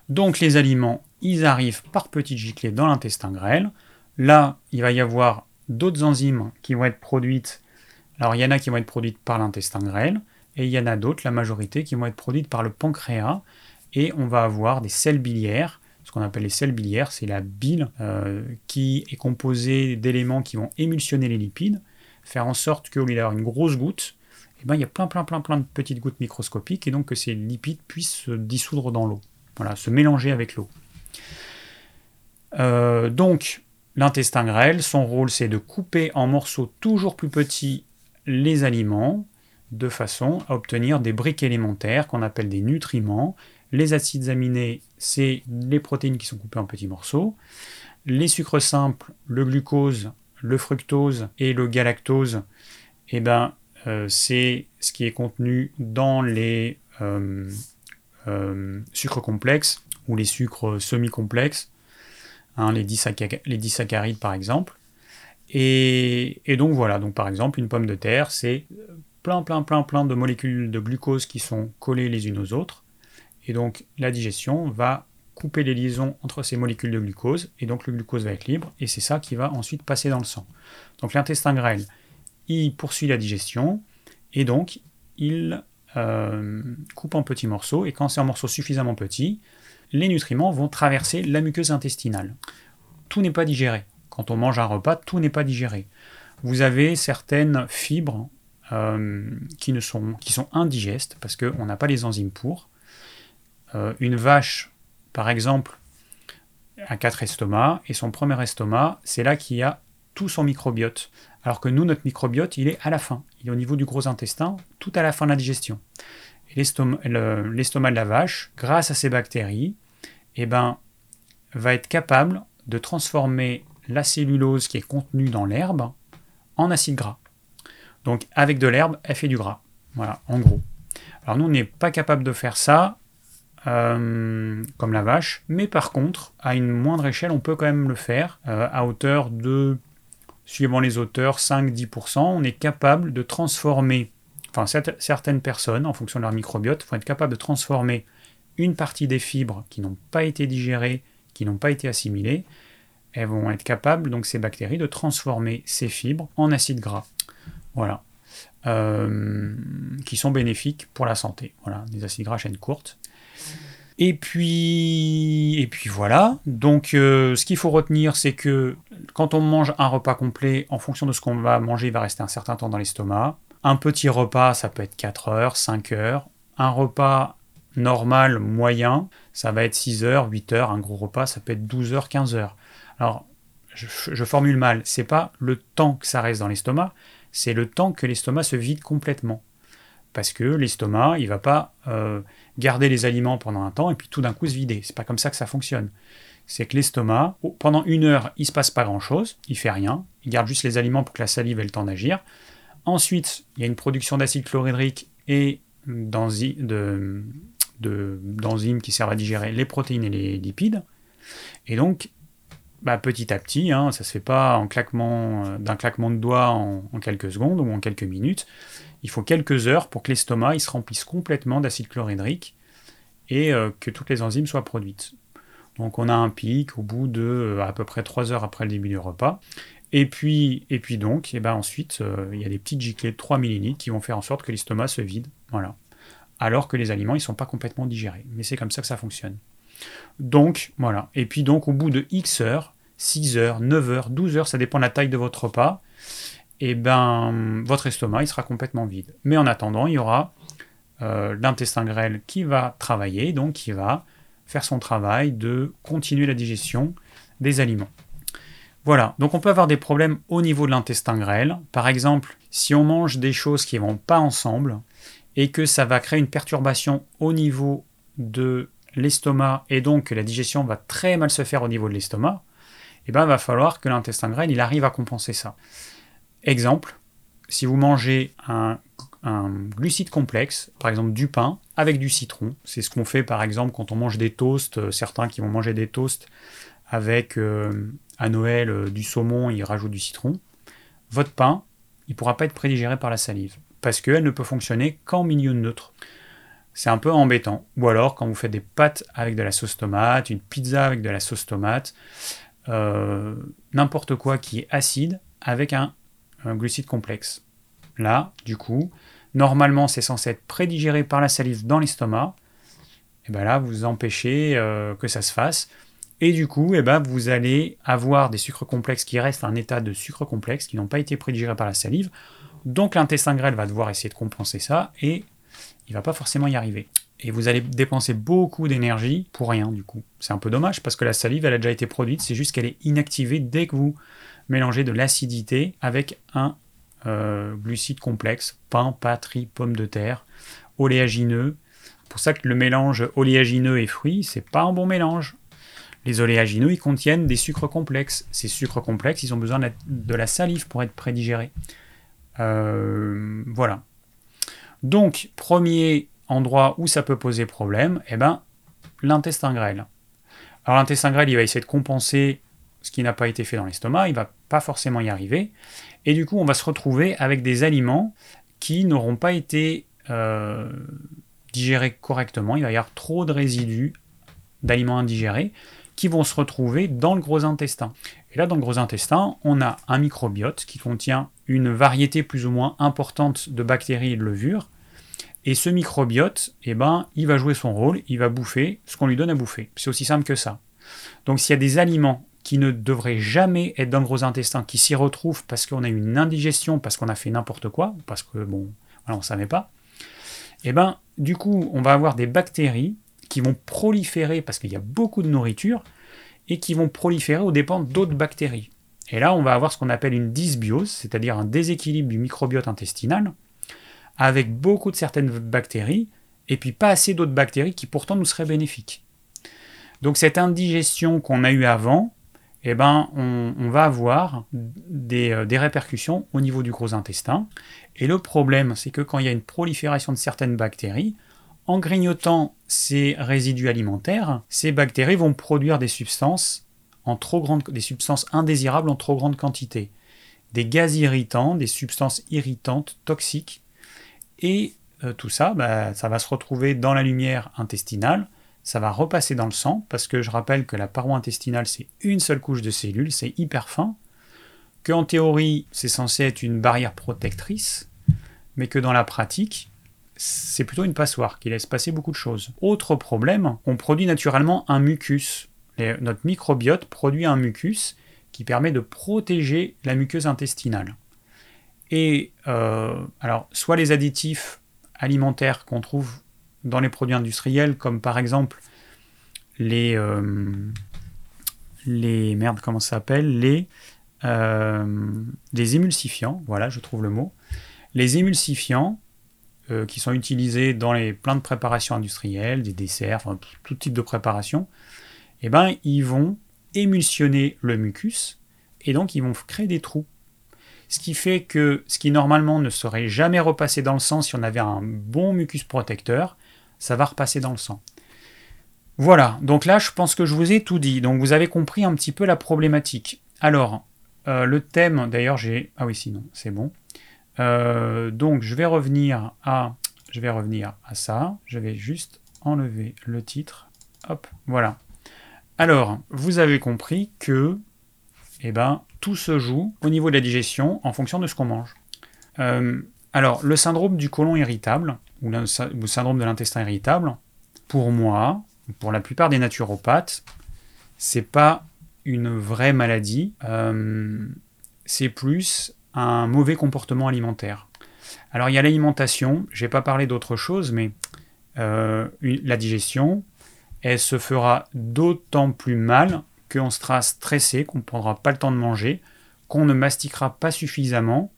Donc les aliments, ils arrivent par petites giclées dans l'intestin grêle. Là, il va y avoir d'autres enzymes qui vont être produites Alors il y en a qui vont être produites par l'intestin grêle, et il y en a d'autres, la majorité, qui vont être produites par le pancréas, et on va avoir des selles biliaires. Ce qu'on appelle les selles biliaires, c'est la bile euh, qui est composée d'éléments qui vont émulsionner les lipides, faire en sorte qu'au lieu d'avoir une grosse goutte, ben, il y a plein, plein, plein, plein de petites gouttes microscopiques, et donc que ces lipides puissent se dissoudre dans l'eau, voilà, se mélanger avec l'eau. Euh, donc, l'intestin grêle, son rôle, c'est de couper en morceaux toujours plus petits les aliments, de façon à obtenir des briques élémentaires qu'on appelle des nutriments. Les acides aminés, c'est les protéines qui sont coupées en petits morceaux. Les sucres simples, le glucose, le fructose et le galactose, eh ben, c'est ce qui est contenu dans les euh, euh, sucres complexes ou les sucres semi-complexes, hein, les, les disaccharides par exemple. Et, et, donc voilà, donc par exemple une pomme de terre, c'est plein, plein, plein, plein de molécules de glucose qui sont collées les unes aux autres. Et donc la digestion va couper les liaisons entre ces molécules de glucose, et donc le glucose va être libre, et c'est ça qui va ensuite passer dans le sang. Donc l'intestin grêle, il poursuit la digestion, et donc il euh, coupe en petits morceaux, et quand c'est en morceaux suffisamment petits, les nutriments vont traverser la muqueuse intestinale. Tout n'est pas digéré. Quand on mange un repas, tout n'est pas digéré. Vous avez certaines fibres euh, qui, ne sont, qui indigestes parce qu'on n'a pas les enzymes pour. Euh, une vache, par exemple, a quatre estomacs et son premier estomac, c'est là qu'il y a tout son microbiote. Alors que nous, notre microbiote, il est à la fin. Il est au niveau du gros intestin, tout à la fin de la digestion. l'estomac de la vache, grâce à ces bactéries, eh ben, va être capable de transformer la cellulose qui est contenue dans l'herbe en acide gras. Donc avec de l'herbe, elle fait du gras. Voilà, en gros. Alors nous, on n'est pas capable de faire ça euh, comme la vache, mais par contre, à une moindre échelle, on peut quand même le faire euh, à hauteur de, suivant les auteurs, 5-10%. On est capable de transformer, enfin certaines personnes, en fonction de leur microbiote, vont être capables de transformer une partie des fibres qui n'ont pas été digérées, qui n'ont pas été assimilées, elles vont être capables, donc ces bactéries, de transformer ces fibres en acide gras. Voilà. Euh, qui sont bénéfiques pour la santé. Voilà, des acides gras à chaîne courte. Et puis, voilà. Donc, euh, ce qu'il faut retenir, c'est que quand on mange un repas complet, en fonction de ce qu'on va manger, il va rester un certain temps dans l'estomac. Un petit repas, ça peut être 4 heures, 5 heures. Un repas normal, moyen, ça va être 6 heures, 8 heures. Un gros repas, ça peut être 12 heures, 15 heures. Alors, je, je formule mal. C'est pas le temps que ça reste dans l'estomac, c'est le temps que l'estomac se vide complètement. Parce que l'estomac, il va pas euh, garder les aliments pendant un temps et puis tout d'un coup se vider. C'est pas comme ça que ça fonctionne. C'est que l'estomac, pendant une heure, il se passe pas grand chose, il fait rien, il garde juste les aliments pour que la salive ait le temps d'agir. Ensuite, il y a une production d'acide chlorhydrique et d'enzymes qui servent à digérer les protéines et les lipides. Et donc, bah, petit à petit, hein, ça se fait pas en claquement, euh, d'un claquement de doigts en, quelques secondes ou en quelques minutes. Il faut quelques heures pour que l'estomac se remplisse complètement d'acide chlorhydrique et euh, que toutes les enzymes soient produites. Donc on a un pic au bout de euh, à peu près 3 heures après le début du repas. Et puis, et puis donc, et ben ensuite, il y a des petites giclées de 3 ml qui vont faire en sorte que l'estomac se vide. Alors que les aliments, ils sont pas complètement digérés. Mais c'est comme ça que ça fonctionne. Donc, voilà. Et puis donc, au bout de X heures, 6 heures, 9 heures, 12 heures, ça dépend de la taille de votre repas, et eh ben, votre estomac, il sera complètement vide. Mais en attendant, il y aura euh, l'intestin grêle qui va travailler, donc qui va faire son travail de continuer la digestion des aliments. Voilà, donc on peut avoir des problèmes au niveau de l'intestin grêle. Par exemple, si on mange des choses qui ne vont pas ensemble et que ça va créer une perturbation au niveau de l'estomac et donc que la digestion va très mal se faire au niveau de l'estomac, eh ben, il va falloir que l'intestin grêle il arrive à compenser ça. Exemple, si vous mangez un, glucide complexe, par exemple du pain avec du citron, c'est ce qu'on fait par exemple quand on mange des toasts, euh, certains qui vont manger des toasts avec euh, à Noël euh, du saumon, ils rajoutent du citron, votre pain, il ne pourra pas être prédigéré par la salive, parce qu'elle ne peut fonctionner qu'en milieu neutre c'est un peu embêtant. Ou alors quand vous faites des pâtes avec de la sauce tomate, une pizza avec de la sauce tomate, n'importe quoi qui est acide avec un, glucide complexe. là, du coup, normalement c'est censé être prédigéré par la salive dans l'estomac, et bien là, vous empêchez euh, que ça se fasse. Et du coup, eh ben, vous allez avoir des sucres complexes qui restent un état de sucre complexe, qui n'ont pas été prédigérés par la salive. Donc l'intestin grêle va devoir essayer de compenser ça, et il va pas forcément y arriver. Et vous allez dépenser beaucoup d'énergie pour rien, du coup. C'est un peu dommage, parce que la salive, elle a déjà été produite, c'est juste qu'elle est inactivée dès que vous mélangez de l'acidité avec un euh, glucide complexe, pain, pâte, riz, pommes de terre, oléagineux. Pour ça que le mélange oléagineux et fruits, c'est pas un bon mélange. Les oléagineux, ils contiennent des sucres complexes. Ces sucres complexes, ils ont besoin de la salive pour être prédigérés. Euh, voilà. Donc, premier endroit où ça peut poser problème, eh ben, l'intestin grêle. Alors l'intestin grêle, il va essayer de compenser ce qui n'a pas été fait dans l'estomac, il va pas forcément y arriver, et du coup on va se retrouver avec des aliments qui n'auront pas été euh, digérés correctement, il va y avoir trop de résidus d'aliments indigérés qui vont se retrouver dans le gros intestin. Et là, dans le gros intestin, on a un microbiote qui contient une variété plus ou moins importante de bactéries et de levures. Et ce microbiote, eh ben, il va jouer son rôle, il va bouffer ce qu'on lui donne à bouffer. C'est aussi simple que ça. Donc s'il y a des aliments qui ne devraient jamais être dans le gros intestin, qui s'y retrouvent parce qu'on a une indigestion, parce qu'on a fait n'importe quoi, parce que bon, voilà, on ne savait pas, eh ben, du coup, on va avoir des bactéries qui vont proliférer parce qu'il y a beaucoup de nourriture et qui vont proliférer aux dépens d'autres bactéries. Et là, on va avoir ce qu'on appelle une dysbiose, c'est-à-dire un déséquilibre du microbiote intestinal, avec beaucoup de certaines bactéries, et puis pas assez d'autres bactéries qui pourtant nous seraient bénéfiques. Donc cette indigestion qu'on a eue avant, eh ben, on, va avoir des, euh, des, répercussions au niveau du gros intestin. Et le problème, c'est que quand il y a une prolifération de certaines bactéries, en grignotant ces résidus alimentaires, ces bactéries vont produire des substances en trop grande, indésirables en trop grande quantité, des gaz irritants, des substances irritantes, toxiques, et euh, tout ça, bah, ça va se retrouver dans la lumière intestinale, ça va repasser dans le sang, parce que je rappelle que la paroi intestinale, c'est une seule couche de cellules, c'est hyper fin, qu'en théorie, c'est censé être une barrière protectrice, mais que dans la pratique, c'est plutôt une passoire qui laisse passer beaucoup de choses. Autre problème, on produit naturellement un mucus. notre microbiote produit un mucus qui permet de protéger la muqueuse intestinale. Et euh, alors, soit les additifs alimentaires qu'on trouve dans les produits industriels, comme par exemple les, euh, les merde, comment ça s'appelle? Les, euh, émulsifiants, voilà, je trouve le mot. Les émulsifiants, euh, qui sont utilisés dans les plein de préparations industrielles, des desserts, tout type de préparation, eh ben, ils vont émulsionner le mucus et donc ils vont créer des trous. Ce qui fait que ce qui normalement ne serait jamais repassé dans le sang si on avait un bon mucus protecteur, ça va repasser dans le sang. Voilà, donc là je pense que je vous ai tout dit, donc vous avez compris un petit peu la problématique. Alors, euh, le thème, d'ailleurs j'ai... Ah oui, sinon, c'est bon. Euh, donc je vais revenir à, je vais revenir à ça. Je vais juste enlever le titre. Hop, voilà. Alors, vous avez compris que, eh ben, tout se joue au niveau de la digestion en fonction de ce qu'on mange. Euh, alors, le syndrome du côlon irritable, ou le syndrome de l'intestin irritable, pour moi, pour la plupart des naturopathes, c'est pas une vraie maladie. Euh, c'est plus un mauvais comportement alimentaire. Alors il y a l'alimentation, je n'ai pas parlé d'autre chose, mais euh, la digestion, elle se fera d'autant plus mal qu'on sera stressé, qu'on ne prendra pas le temps de manger, qu'on ne mastiquera pas suffisamment,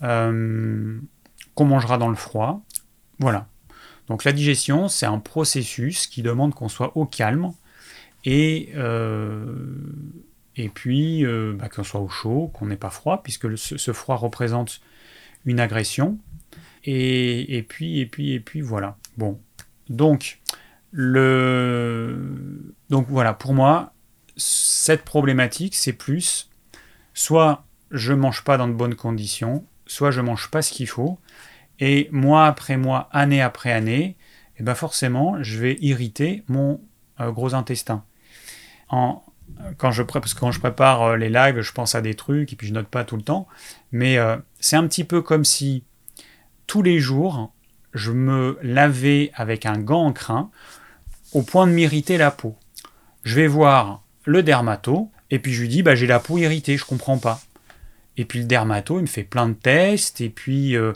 qu'on mangera dans le froid. Voilà. Donc la digestion, c'est un processus qui demande qu'on soit au calme et euh, et puis euh, bah, qu'on soit au chaud, qu'on n'ait pas froid, puisque ce, froid représente une agression. Et, puis, et puis, et puis, voilà. Bon. Donc, le... Donc voilà, pour moi, cette problématique, c'est plus soit je mange pas dans de bonnes conditions, soit je mange pas ce qu'il faut, et mois après mois, année après année, et eh ben forcément, je vais irriter mon euh, gros intestin. En, quand je, parce que quand je prépare euh, les lives, je pense à des trucs et puis je note pas tout le temps. Mais euh, c'est un petit peu comme si tous les jours, je me lavais avec un gant en crin au point de m'irriter la peau. Je vais voir le dermato et puis je lui dis bah, j'ai la peau irritée, je comprends pas. Et puis le dermato, il me fait plein de tests et puis, euh,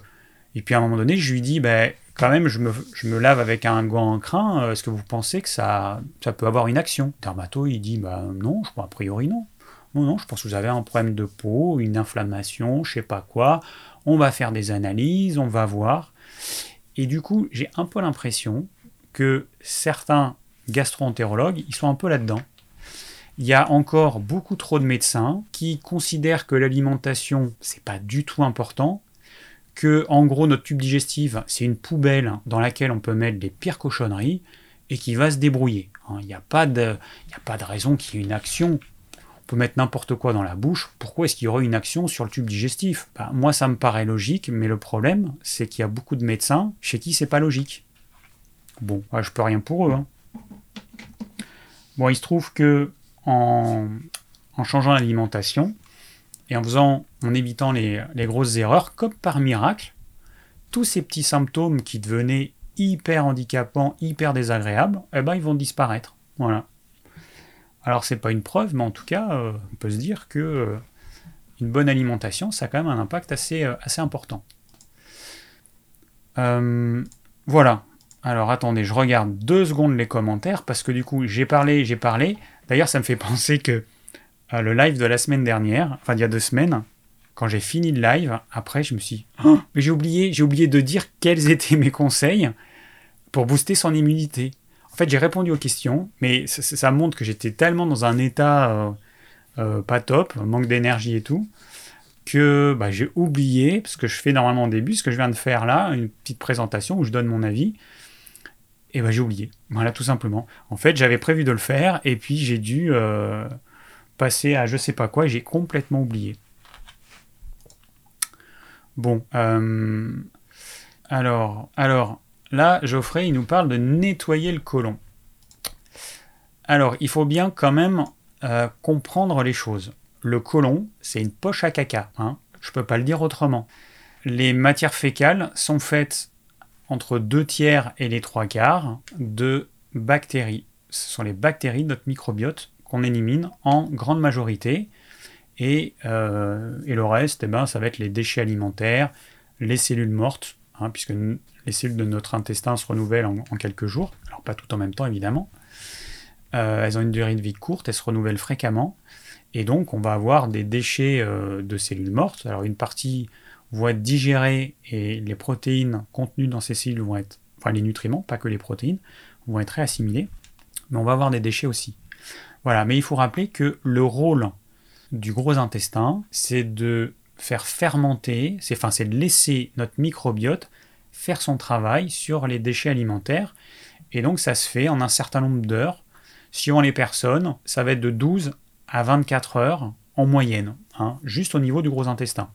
et puis à un moment donné, je lui dis bah, quand même, je me, lave avec un gant en crin, euh, est-ce que vous pensez que ça, ça peut avoir une action? Dermato, il dit, bah non, je crois a priori non. Non, non, je pense que vous avez un problème de peau, une inflammation, je sais pas quoi. On va faire des analyses, on va voir. Et du coup, j'ai un peu l'impression que certains gastro-entérologues, ils sont un peu là-dedans. Il y a encore beaucoup trop de médecins qui considèrent que l'alimentation, c'est pas du tout important, que en gros notre tube digestif c'est une poubelle dans laquelle on peut mettre les pires cochonneries et qui va se débrouiller. Hein. Il n'y a, pas de, a pas de raison qu'il y ait une action. On peut mettre n'importe quoi dans la bouche. Pourquoi est-ce qu'il y aurait une action sur le tube digestif? Ben, Moi ça me paraît logique, mais le problème c'est qu'il y a beaucoup de médecins chez qui c'est pas logique. Bon, je peux rien pour eux. Hein. Bon, il se trouve que en, changeant l'alimentation, et en faisant, en évitant les, grosses erreurs, comme par miracle, tous ces petits symptômes qui devenaient hyper handicapants, hyper désagréables, eh ben, ils vont disparaître. Voilà. Alors c'est pas une preuve, mais en tout cas, euh, on peut se dire que euh, une bonne alimentation, ça a quand même un impact assez, euh, assez important. voilà. Alors attendez, je regarde deux secondes les commentaires parce que du coup j'ai parlé, j'ai parlé. D'ailleurs, ça me fait penser que euh, le live de la semaine dernière, enfin il y a deux semaines, quand j'ai fini le live, après je me suis oh, mais j'ai oublié, j'ai oublié de dire quels étaient mes conseils pour booster son immunité. En fait, j'ai répondu aux questions, mais ça, montre que j'étais tellement dans un état euh, euh, pas top, manque d'énergie et tout, que bah, j'ai oublié, ce que je fais normalement au début, ce que je viens de faire là, une petite présentation où je donne mon avis, et bah, j'ai oublié. Voilà, tout simplement. En fait, j'avais prévu de le faire, et puis j'ai dû passer à je sais pas quoi, j'ai complètement oublié. Bon, euh, alors, alors, là, Geoffrey, il nous parle de nettoyer le côlon. Alors, il faut bien quand même euh, comprendre les choses. Le côlon, c'est une poche à caca, hein, je peux pas le dire autrement. Les matières fécales sont faites entre deux tiers et les trois quarts de bactéries. Ce sont les bactéries de notre microbiote qu'on élimine en grande majorité. Et, euh, et, le reste, eh ben, ça va être les déchets alimentaires, les cellules mortes, hein, puisque les cellules de notre intestin se renouvellent en, quelques jours. Alors pas tout en même temps, évidemment. Euh, elles ont une durée de vie courte, elles se renouvellent fréquemment. Et donc, on va avoir des déchets euh, de cellules mortes. Alors, une partie vont être digérées et les protéines contenues dans ces cellules vont être, enfin les nutriments, pas que les protéines, vont être réassimilés. Mais on va avoir des déchets aussi. Voilà, mais il faut rappeler que le rôle du gros intestin, c'est de faire fermenter, c'est enfin, de laisser notre microbiote faire son travail sur les déchets alimentaires. Et donc ça se fait en un certain nombre d'heures. Suivant les personnes, ça va être de 12 à 24 heures en moyenne, hein, juste au niveau du gros intestin.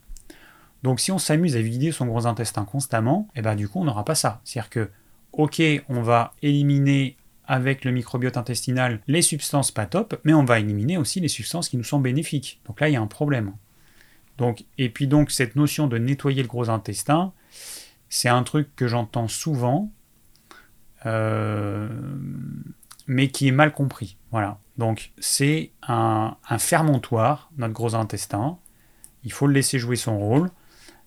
Donc si on s'amuse à vider son gros intestin constamment, eh ben du coup on n'aura pas ça. C'est-à-dire que, ok, on va éliminer avec le microbiote intestinal les substances pas top, mais on va éliminer aussi les substances qui nous sont bénéfiques. Donc là, il y a un problème. Donc, et puis donc, cette notion de nettoyer le gros intestin, c'est un truc que j'entends souvent, euh, mais qui est mal compris. Voilà. Donc, c'est un, un notre gros intestin. Il faut le laisser jouer son rôle.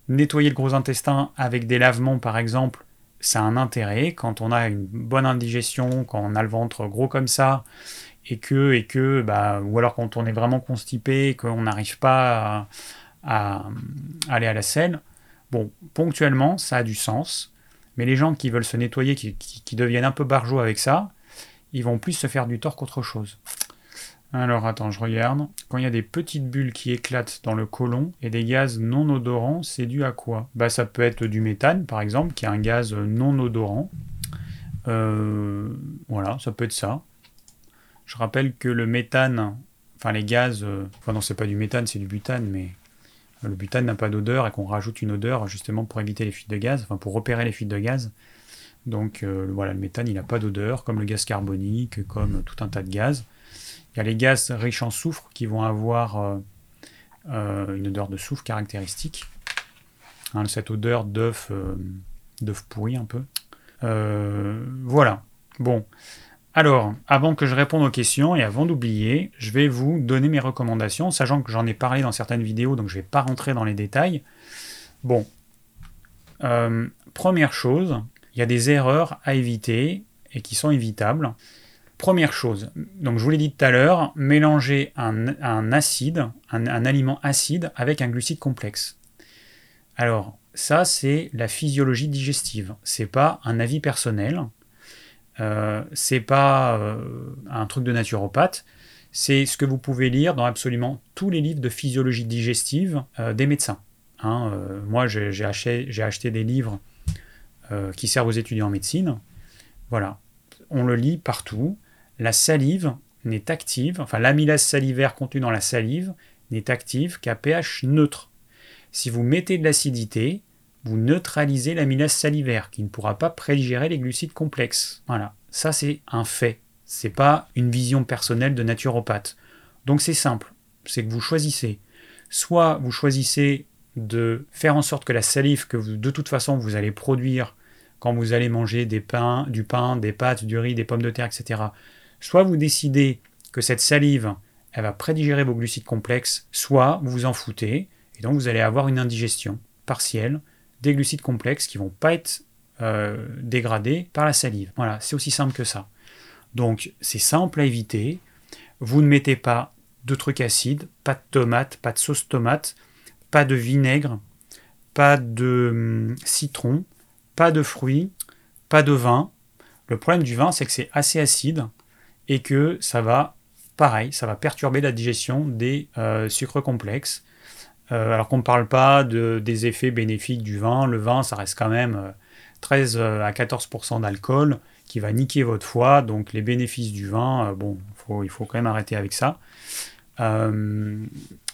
Nettoyer le gros intestin avec des lavements, par exemple, ça a un intérêt quand on a une bonne indigestion, quand on a le ventre gros comme ça, et que, et que bah, ou alors quand on est vraiment constipé, qu'on n'arrive pas à, aller à la selle. Bon, ponctuellement, ça a du sens, mais les gens qui veulent se nettoyer, qui, qui deviennent un peu barjots avec ça, ils vont plus se faire du tort qu'autre chose. Alors attends, je regarde. Quand il y a des petites bulles qui éclatent dans le côlon et des gaz non odorants, c'est dû à quoi? Bah ça peut être du méthane par exemple, qui est un gaz non odorant. Euh, voilà, ça peut être ça. Je rappelle que le méthane, enfin les gaz, euh, enfin non c'est pas du méthane, c'est du butane, mais le butane n'a pas d'odeur et qu'on rajoute une odeur justement pour éviter les fuites de gaz, enfin pour repérer les fuites de gaz. Donc euh, voilà, le méthane il n'a pas d'odeur, comme le gaz carbonique, comme tout un tas de gaz. Il y a les gaz riches en soufre qui vont avoir euh, euh, une odeur de soufre caractéristique. Hein, cette odeur d'œuf, d'œuf pourri un peu. voilà. Bon. Alors, avant que je réponde aux questions et avant d'oublier, je vais vous donner mes recommandations, sachant que j'en ai parlé dans certaines vidéos, donc je ne vais pas rentrer dans les détails. Bon. première chose, il y a des erreurs à éviter et qui sont évitables. Première chose, donc je vous l'ai dit tout à l'heure, mélanger un, acide, un, aliment acide avec un glucide complexe. Alors, ça, c'est la physiologie digestive. C'est pas un avis personnel. Euh, c'est pas euh, un truc de naturopathe. C'est ce que vous pouvez lire dans absolument tous les livres de physiologie digestive euh, des médecins. Hein, moi, j'ai acheté, acheté, des livres qui servent aux étudiants en médecine. Voilà, on le lit partout la salive n'est active, enfin l'amylase salivaire contenue dans la salive n'est active qu'à pH neutre. Si vous mettez de l'acidité, vous neutralisez l'amylase salivaire qui ne pourra pas prédigérer les glucides complexes. Voilà, ça c'est un fait. C'est pas une vision personnelle de naturopathe. Donc c'est simple, c'est que vous choisissez. Soit vous choisissez de faire en sorte que la salive que de toute façon vous allez produire quand vous allez manger des pains, du pain, des pâtes, du riz, des pommes de terre, etc. Soit vous décidez que cette salive, elle va prédigérer vos glucides complexes, soit vous vous en foutez, et donc vous allez avoir une indigestion partielle des glucides complexes qui vont pas être euh, dégradés par la salive. Voilà, c'est aussi simple que ça. Donc c'est simple à éviter. Vous ne mettez pas de trucs acides, pas de tomates, pas de sauce tomate, pas de vinaigre, pas de hum, citron, pas de fruits, pas de vin. Le problème du vin, c'est que c'est assez acide et que ça va, pareil, ça va perturber la digestion des euh, sucres complexes. Euh, alors qu'on ne parle pas de, des effets bénéfiques du vin, le vin, ça reste quand même 13 euh, à 14% d'alcool qui va niquer votre foie, donc les bénéfices du vin, bon, il faut quand même arrêter avec ça.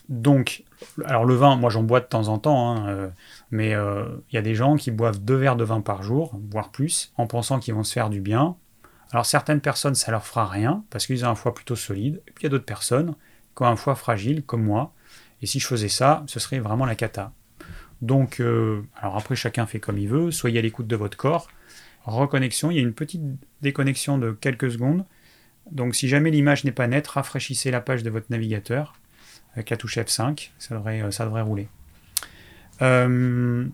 donc, alors le vin, moi j'en bois de temps en temps, hein, mais il y a des gens qui boivent deux verres de vin par jour, voire plus, en pensant qu'ils vont se faire du bien. Alors certaines personnes, ça leur fera rien, parce qu'ils ont un foie plutôt solide, et puis il y a d'autres personnes qui ont un foie fragile, comme moi, et si je faisais ça, ce serait vraiment la cata. Donc, euh, alors après, chacun fait comme il veut, soyez à l'écoute de votre corps. Reconnexion, il y a une petite déconnexion de quelques secondes. Donc si jamais l'image n'est pas nette, rafraîchissez la page de votre navigateur avec la touche F5, ça devrait, euh, ça rouler. Euh,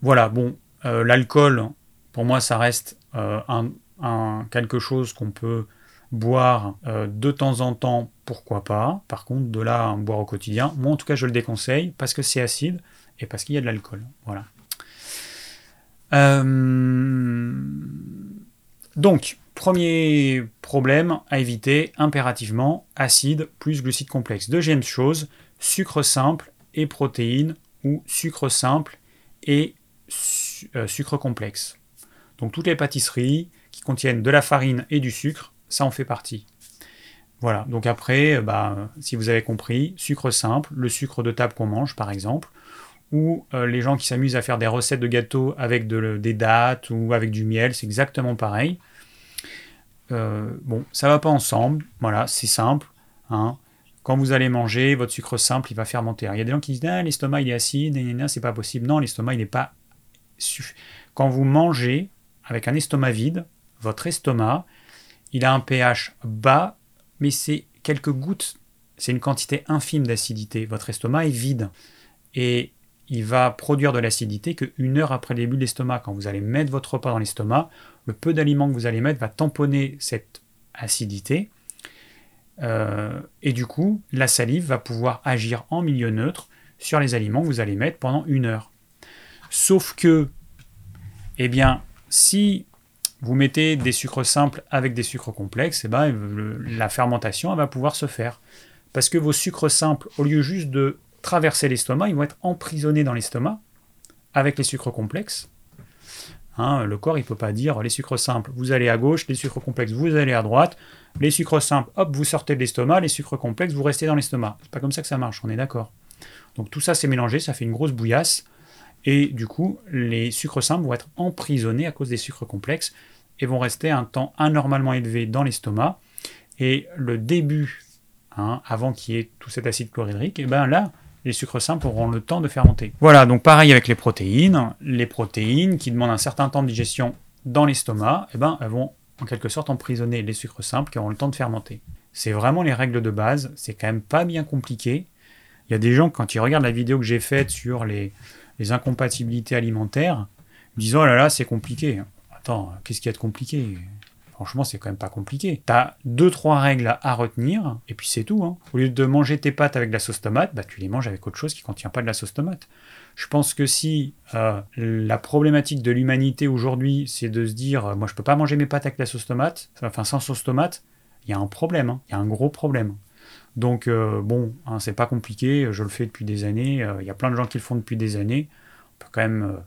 voilà, bon, l'alcool, pour moi, ça reste un, quelque chose qu'on peut boire euh, de temps en temps, pourquoi pas. Par contre, de là à boire au quotidien, moi en tout cas je le déconseille parce que c'est acide et parce qu'il y a de l'alcool. Voilà. Euh, donc, premier problème à éviter impérativement, acide plus glucides complexes. Deuxième chose, sucre simple et protéines ou sucre simple et euh, sucre complexe. Donc toutes les pâtisseries, contiennent de la farine et du sucre, ça en fait partie. Voilà, donc après, bah, si vous avez compris, sucre simple, le sucre de table qu'on mange par exemple, ou euh, les gens qui s'amusent à faire des recettes de gâteaux avec des dattes ou avec du miel, c'est exactement pareil. Euh, bon, ça va pas ensemble, voilà, c'est simple. Hein. Quand vous allez manger, votre sucre simple, il va fermenter. il y a des gens qui disent ah, l'estomac il est acide, c'est pas possible. Non, l'estomac il n'est pas. Quand vous mangez avec un estomac vide, votre estomac, il a un pH bas, mais c'est quelques gouttes, c'est une quantité infime d'acidité. Votre estomac est vide et il va produire de l'acidité qu'une heure après le début de l'estomac. Quand vous allez mettre votre repas dans l'estomac, le peu d'aliments que vous allez mettre va tamponner cette acidité. Euh, et du coup, la salive va pouvoir agir en milieu neutre sur les aliments que vous allez mettre pendant une heure. Sauf que, eh bien, si vous mettez des sucres simples avec des sucres complexes, et eh ben, la fermentation va pouvoir se faire. Parce que vos sucres simples, au lieu juste de traverser l'estomac, ils vont être emprisonnés dans l'estomac avec les sucres complexes. Hein, le corps, il ne peut pas dire les sucres simples, vous allez à gauche, les sucres complexes, vous allez à droite. Les sucres simples, hop, vous sortez de l'estomac, les sucres complexes, vous restez dans l'estomac. C'est pas comme ça que ça marche, on est d'accord. Donc tout ça, c'est mélangé, ça fait une grosse bouillasse. Et du coup, les sucres simples vont être emprisonnés à cause des sucres complexes et vont rester un temps anormalement élevé dans l'estomac. Et le début hein, avant qu'il y ait tout cet acide chlorhydrique, et ben là, les sucres simples auront le temps de fermenter. Voilà, donc pareil avec les protéines. Les protéines qui demandent un certain temps de digestion dans l'estomac, eh ben, elles vont en quelque sorte emprisonner les sucres simples qui auront le temps de fermenter. C'est vraiment les règles de base, c'est quand même pas bien compliqué. Il y a des gens, quand ils regardent la vidéo que j'ai faite sur les, incompatibilités alimentaires, ils disent Oh là là, c'est compliqué. Attends, qu'est-ce qu'il y a de compliqué? Franchement, c'est quand même pas compliqué. T'as deux, trois règles à retenir, et puis c'est tout. Hein. Au lieu de manger tes pâtes avec de la sauce tomate, bah, tu les manges avec autre chose qui contient pas de la sauce tomate. Je pense que si euh, la problématique de l'humanité aujourd'hui, c'est de se dire, euh, moi je peux pas manger mes pâtes avec la sauce tomate, enfin sans sauce tomate, il y a un problème, hein. il y a un gros problème. Donc euh, bon, hein, c'est pas compliqué, je le fais depuis des années, il y a plein de gens qui le font depuis des années. On peut quand même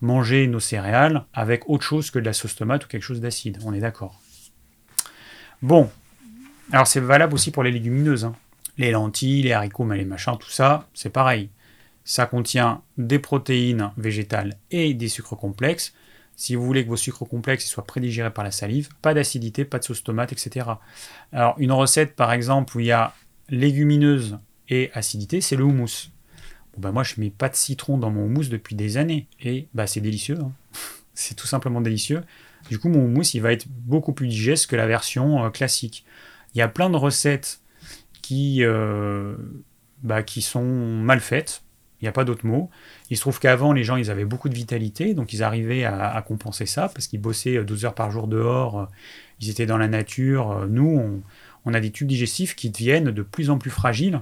manger nos céréales avec autre chose que de la sauce tomate ou quelque chose d'acide, on est d'accord. Bon, alors c'est valable aussi pour les légumineuses. Hein. Les lentilles, les haricots, les machins, tout ça, c'est pareil. Ça contient des protéines végétales et des sucres complexes. Si vous voulez que vos sucres complexes soient prédigérés par la salive, pas d'acidité, pas de sauce tomate, etc. Alors, une recette, par exemple, où il y a légumineuses et acidité, c'est le houmous. Bon, bah, moi, je mets pas de citron dans mon houmous depuis des années. Et bah, c'est délicieux. Hein. c'est tout simplement délicieux. Du coup, mon houmous, il va être beaucoup plus digeste que la version euh, classique. Il y a plein de recettes qui, euh, bah, qui sont mal faites il n'y a pas d'autre mot. Il se trouve qu'avant, les gens, ils avaient beaucoup de vitalité, donc ils arrivaient à, compenser ça, parce qu'ils bossaient 12 euh, heures par jour dehors, ils étaient dans la nature. Nous, on, a des tubes digestifs qui deviennent de plus en plus fragiles,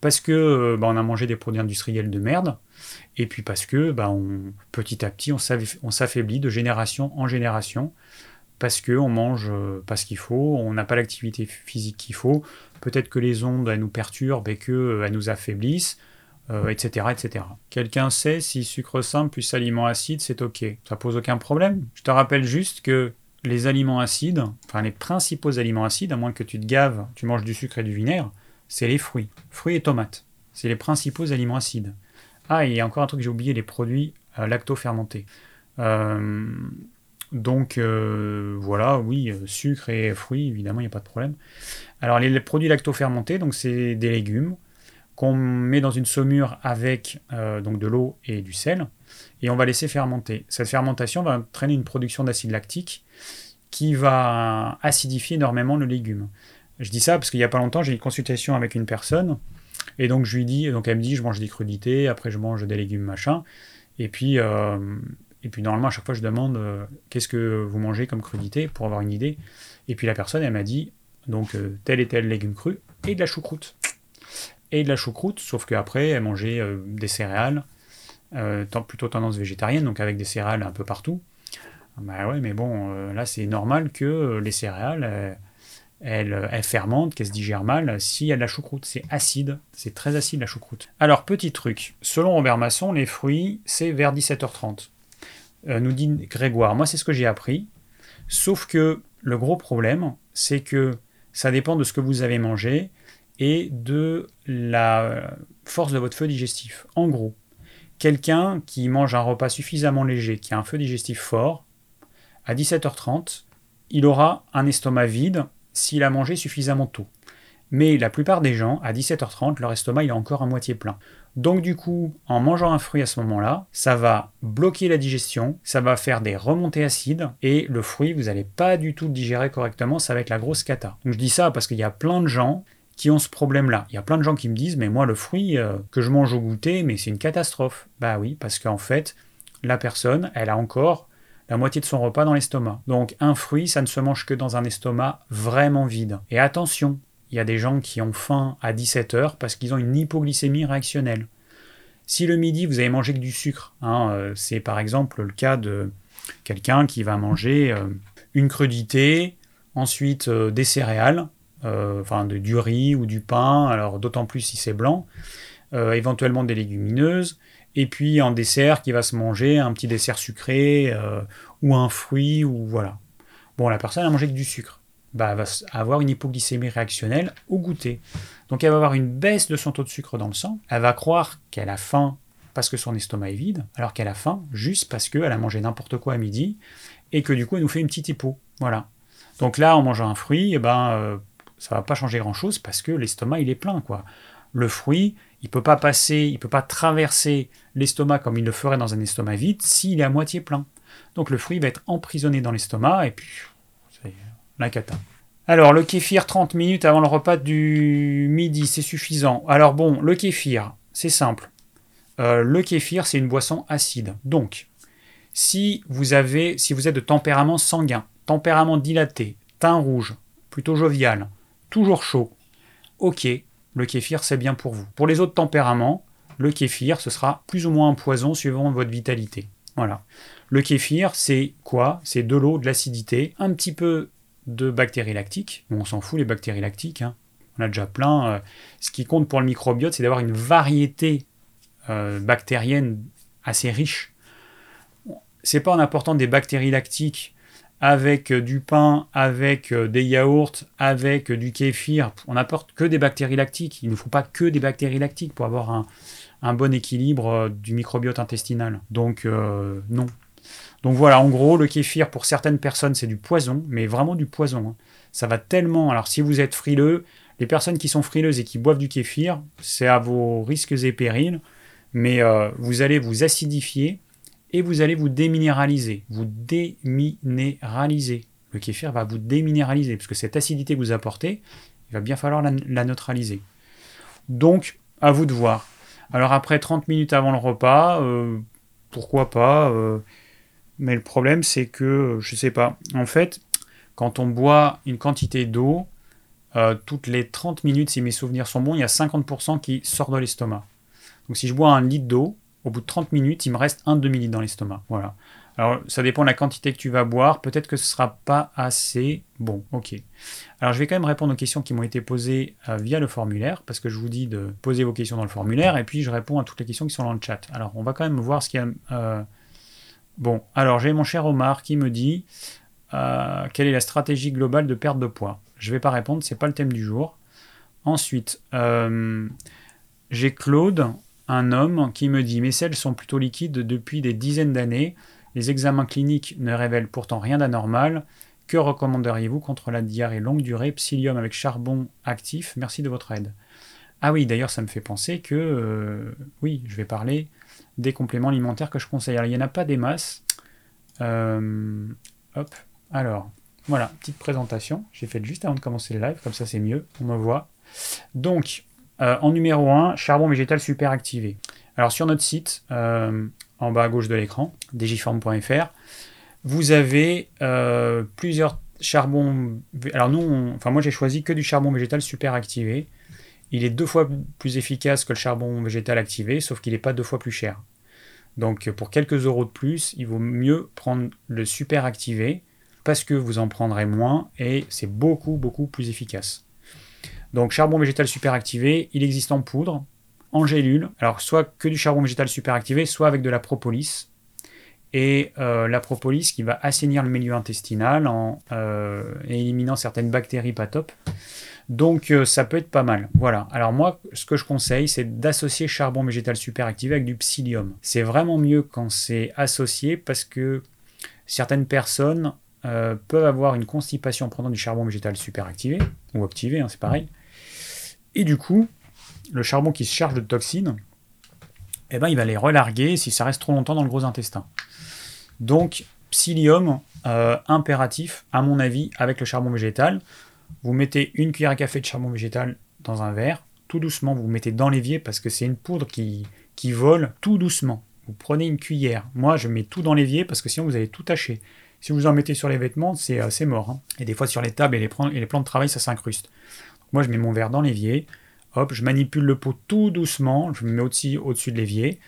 parce que bah, on a mangé des produits industriels de merde, et puis parce que bah, petit à petit, on s'affaiblit de génération en génération, parce qu'on mange pas ce qu'il faut, on n'a pas l'activité physique qu'il faut, peut-être que les ondes, nous perturbent et qu'elles nous affaiblissent, etc., euh, etc. Quelqu'un sait si sucre simple plus aliments acides, c'est OK. Ça pose aucun problème. Je te rappelle juste que les aliments acides, enfin les principaux aliments acides, à moins que tu te gaves, tu manges du sucre et du vinaigre, c'est les fruits. Fruits et tomates. C'est les principaux aliments acides. Ah, il y a encore un truc que j'ai oublié, les produits euh, lacto-fermentés. Euh, donc voilà, oui, sucre et fruits, évidemment, il n'y a pas de problème. Alors les, les produits lacto-fermentés, donc c'est des légumes, qu'on met dans une saumure avec euh, donc de l'eau et du sel, et on va laisser fermenter. Cette fermentation va entraîner une production d'acide lactique qui va acidifier énormément le légume. Je dis ça parce qu'il n'y a pas longtemps, j'ai eu une consultation avec une personne, et donc je lui dis, donc elle me dit, je mange des crudités, après je mange des légumes machin, et puis, euh, et puis normalement à chaque fois je demande euh, qu'est-ce que vous mangez comme crudité pour avoir une idée, et puis la personne elle m'a dit donc tel et tel légume cru et de la choucroute et de la choucroute, sauf qu'après, elle mangeait euh, des céréales, euh, plutôt tendance végétarienne, donc avec des céréales un peu partout. Bah ouais, mais bon, euh, là c'est normal que les céréales, elles, fermentent, qu'elles se digèrent mal s'il y a de la choucroute. C'est acide, c'est très acide la choucroute. Alors, petit truc, selon Robert Masson, les fruits, c'est vers 17h30. nous dit Grégoire, moi c'est ce que j'ai appris, sauf que le gros problème, c'est que ça dépend de ce que vous avez mangé, et de la force de votre feu digestif. En gros, quelqu'un qui mange un repas suffisamment léger, qui a un feu digestif fort, à 17h30, il aura un estomac vide s'il a mangé suffisamment tôt. Mais la plupart des gens, à 17h30, leur estomac il est encore à moitié plein. Donc du coup, en mangeant un fruit à ce moment-là, ça va bloquer la digestion, ça va faire des remontées acides, et le fruit, vous n'allez pas du tout le digérer correctement, ça va être la grosse cata. Donc je dis ça parce qu'il y a plein de gens qui ont ce problème-là. Il y a plein de gens qui me disent, mais moi, le fruit euh, que je mange au goûter, mais c'est une catastrophe. Bah oui, parce qu'en fait, la personne, elle a encore la moitié de son repas dans l'estomac. Donc un fruit, ça ne se mange que dans un estomac vraiment vide. Et attention, il y a des gens qui ont faim à 17h parce qu'ils ont une hypoglycémie réactionnelle. Si le midi, vous avez mangé que du sucre, hein, euh, c'est par exemple le cas de quelqu'un qui va manger euh, une crudité, ensuite des céréales, enfin de, du riz ou du pain, alors d'autant plus si c'est blanc, euh, éventuellement des légumineuses, et puis en dessert qui va se manger un petit dessert sucré euh, ou un fruit ou voilà. Bon, la personne a mangé que du sucre. Bah, elle va avoir une hypoglycémie réactionnelle au goûter. Donc elle va avoir une baisse de son taux de sucre dans le sang. Elle va croire qu'elle a faim parce que son estomac est vide, alors qu'elle a faim juste parce qu'elle a mangé n'importe quoi à midi et que du coup elle nous fait une petite hypo. Voilà. Donc là, en mangeant un fruit, eh ben, ça va pas changer grand-chose parce que l'estomac, il est plein, quoi. Le fruit, il peut pas passer, il peut pas traverser l'estomac comme il le ferait dans un estomac vide s'il est à moitié plein. Donc le fruit va être emprisonné dans l'estomac et puis la cata. Alors le kéfir 30 minutes avant le repas du midi, c'est suffisant. Alors bon, le kéfir, c'est simple. Euh, le kéfir, c'est une boisson acide. Donc, si vous avez, si vous êtes de tempérament sanguin, tempérament dilaté, teint rouge, plutôt jovial, toujours chaud, ok, le kéfir c'est bien pour vous. Pour les autres tempéraments, le kéfir ce sera plus ou moins un poison suivant votre vitalité. Voilà. Le kéfir c'est quoi? C'est de l'eau, de l'acidité, un petit peu de bactéries lactiques. on s'en fout les bactéries lactiques. Hein. On a déjà plein. Euh, ce qui compte pour le microbiote, c'est d'avoir une variété euh, bactérienne assez riche. C'est pas en apportant des bactéries lactiques avec euh, du pain, avec des yaourts, avec du kéfir. On n'apporte que des bactéries lactiques. Il ne faut pas que des bactéries lactiques pour avoir un, bon équilibre du microbiote intestinal. Donc non, donc voilà, en gros, le kéfir, pour certaines personnes, c'est du poison, mais vraiment du poison. Hein. Ça va tellement. Alors si vous êtes frileux, les personnes qui sont frileuses et qui boivent du kéfir, c'est à vos risques et périls, mais euh, vous allez vous acidifier et vous allez vous déminéraliser. Vous déminéraliser. Le kéfir va vous déminéraliser, parce que cette acidité que vous apportez, il va bien falloir la, neutraliser. Donc, à vous de voir. Alors après 30 minutes avant le repas, euh, pourquoi pas euh, mais le problème, c'est que, je sais pas, en fait, quand on boit une quantité d'eau, euh, toutes les 30 minutes, si mes souvenirs sont bons, il y a 50% qui sort de l'estomac. Donc si je bois un litre d'eau, au bout de 30 minutes, il me reste un demi-litre dans l'estomac. Voilà. Alors ça dépend de la quantité que tu vas boire. Peut-être que ce ne sera pas assez bon. Ok. Alors je vais quand même répondre aux questions qui m'ont été posées euh, via le formulaire, parce que je vous dis de poser vos questions dans le formulaire, et puis je réponds à toutes les questions qui sont dans le chat. Alors on va quand même voir ce qu'il y a euh, Bon, alors j'ai mon cher Omar qui me dit euh, quelle est la stratégie globale de perte de poids? Je ne vais pas répondre, c'est pas le thème du jour. Ensuite, j'ai Claude, un homme, qui me dit mes selles sont plutôt liquides depuis des dizaines d'années. Les examens cliniques ne révèlent pourtant rien d'anormal. Que recommanderiez-vous contre la diarrhée longue durée, psyllium avec charbon actif? Merci de votre aide. Ah oui, d'ailleurs, ça me fait penser que, euh, oui, je vais parler des compléments alimentaires que je conseille. Alors, il n'y en a pas des masses. Euh, hop, alors, voilà, petite présentation. J'ai fait juste avant de commencer le live, comme ça c'est mieux, on me voit. Donc, euh, en numéro 1, charbon végétal super activé. Alors, sur notre site, euh, en bas à gauche de l'écran, digiform.fr, vous avez plusieurs charbons. Alors, nous, enfin, moi j'ai choisi que du charbon végétal super activé. Il est deux fois plus efficace que le charbon végétal activé, sauf qu'il n'est pas deux fois plus cher. Donc pour quelques euros de plus, il vaut mieux prendre le super activé parce que vous en prendrez moins et c'est beaucoup beaucoup plus efficace. Donc charbon végétal super activé, il existe en poudre, en gélule, alors soit que du charbon végétal super activé, soit avec de la propolis. Et euh, la propolis qui va assainir le milieu intestinal en euh, éliminant certaines bactéries pas top. Donc euh, ça peut être pas mal. Voilà. Alors moi, ce que je conseille, c'est d'associer charbon végétal super activé avec du psyllium. C'est vraiment mieux quand c'est associé parce que certaines personnes peuvent avoir une constipation en prenant du charbon végétal super activé, ou activé, hein, c'est pareil. Et du coup, le charbon qui se charge de toxines, eh ben, il va les relarguer si ça reste trop longtemps dans le gros intestin. Donc, psyllium, euh, impératif, à mon avis, avec le charbon végétal. Vous mettez une cuillère à café de charbon végétal dans un verre, tout doucement, vous mettez dans l'évier parce que c'est une poudre qui, vole tout doucement. Vous prenez une cuillère. Moi, je mets tout dans l'évier parce que sinon vous allez tout tâcher. Si vous en mettez sur les vêtements, c'est euh, mort. Hein. Et des fois sur les tables et les plans de travail, ça s'incruste. Moi, je mets mon verre dans l'évier. Hop, je manipule le pot tout doucement. Je me mets au-dessus au de l'évier.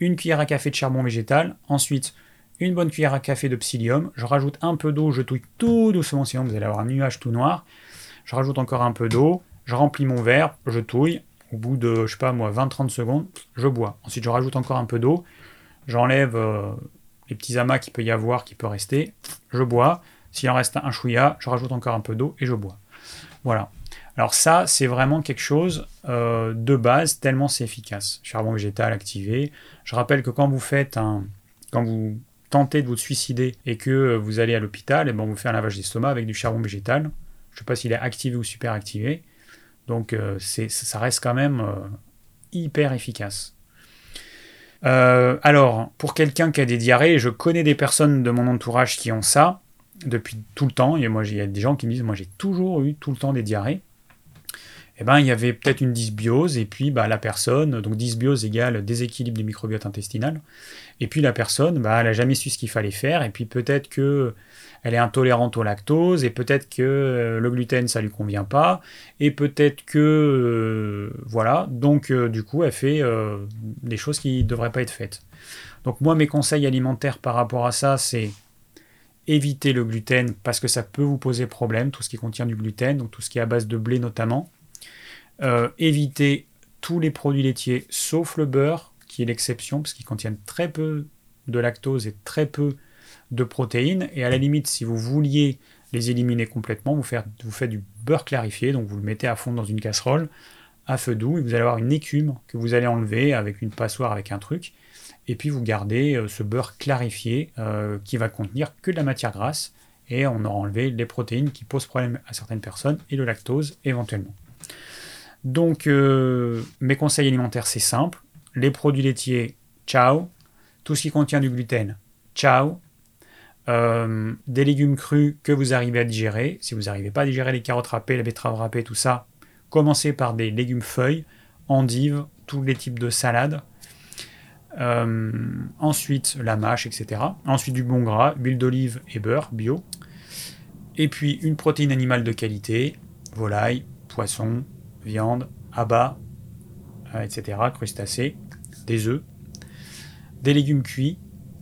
Une cuillère à café de charbon végétal. Ensuite, une bonne cuillère à café de psyllium. Je rajoute un peu d'eau. Je touille tout doucement, sinon vous allez avoir un nuage tout noir je rajoute encore un peu d'eau, je remplis mon verre, je touille, au bout de, je sais pas moi, 20-30 secondes, je bois. Ensuite, je rajoute encore un peu d'eau, j'enlève euh, les petits amas qu'il peut y avoir, qui peut rester, je bois. S'il en reste un chouïa, je rajoute encore un peu d'eau et je bois. Voilà. Alors ça, c'est vraiment quelque chose euh, de base, tellement c'est efficace. Charbon végétal activé. Je rappelle que quand vous faites un... Quand vous tentez de vous suicider et que vous allez à l'hôpital, et eh ben vous fait un lavage d'estomac avec du charbon végétal Je ne sais pas s'il est activé ou super activé. Donc ça reste quand même hyper efficace. alors, pour quelqu'un qui a des diarrhées, je connais des personnes de mon entourage qui ont ça depuis tout le temps. Et moi, il y a des gens qui me disent, moi j'ai toujours eu tout le temps des diarrhées. Eh ben, il y avait peut-être une dysbiose, et puis bah, la personne, donc dysbiose égale déséquilibre des microbiotes intestinales, et puis la personne, bah, elle n'a jamais su ce qu'il fallait faire, et puis peut-être que elle est intolérante au lactose, et peut-être que euh, le gluten, ça lui convient pas, et peut-être que... Euh, voilà, donc euh, du coup, elle fait des choses qui ne devraient pas être faites. Donc moi, mes conseils alimentaires par rapport à ça, c'est éviter le gluten parce que ça peut vous poser problème, tout ce qui contient du gluten, donc tout ce qui est à base de blé notamment. Euh, éviter tous les produits laitiers sauf le beurre, qui est l'exception, parce qu'ils contiennent très peu de lactose et très peu de protéines. Et à la limite, si vous vouliez les éliminer complètement, vous faites, du beurre clarifié, donc vous le mettez à fond dans une casserole à feu doux, et vous allez avoir une écume que vous allez enlever avec une passoire, avec un truc, et puis vous gardez euh, ce beurre clarifié euh, qui va contenir que de la matière grasse, et on aura enlevé les protéines qui posent problème à certaines personnes, et le lactose éventuellement. Donc, euh, mes conseils alimentaires, c'est simple. Les produits laitiers, ciao. Tout ce qui contient du gluten, ciao. Euh, des légumes crus que vous arrivez à digérer. Si vous n'arrivez pas à digérer les carottes râpées, la betterave râpée, tout ça, commencez par des légumes feuilles, endives, tous les types de salades. Euh, ensuite, la mâche, etc. Ensuite, du bon gras, huile d'olive et beurre bio. Et puis, une protéine animale de qualité, volaille, poisson, viande, abats, euh, etc., crustacés, des œufs, des légumes cuits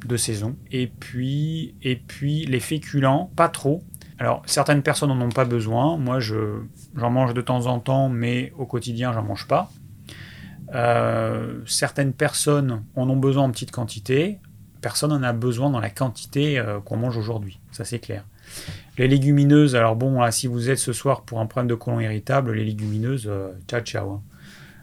de saison, et puis, et puis les féculents, pas trop. Alors, certaines personnes n'en ont pas besoin. Moi, j'en mange de temps en temps, mais au quotidien, j'en mange pas. Euh, certaines personnes en ont besoin en petite quantité. Personne n'en a besoin dans la quantité euh, qu'on mange aujourd'hui. Ça, c'est clair. Les légumineuses, alors bon, si vous êtes ce soir pour un problème de côlon irritable, les légumineuses, euh, ciao ciao. Hein.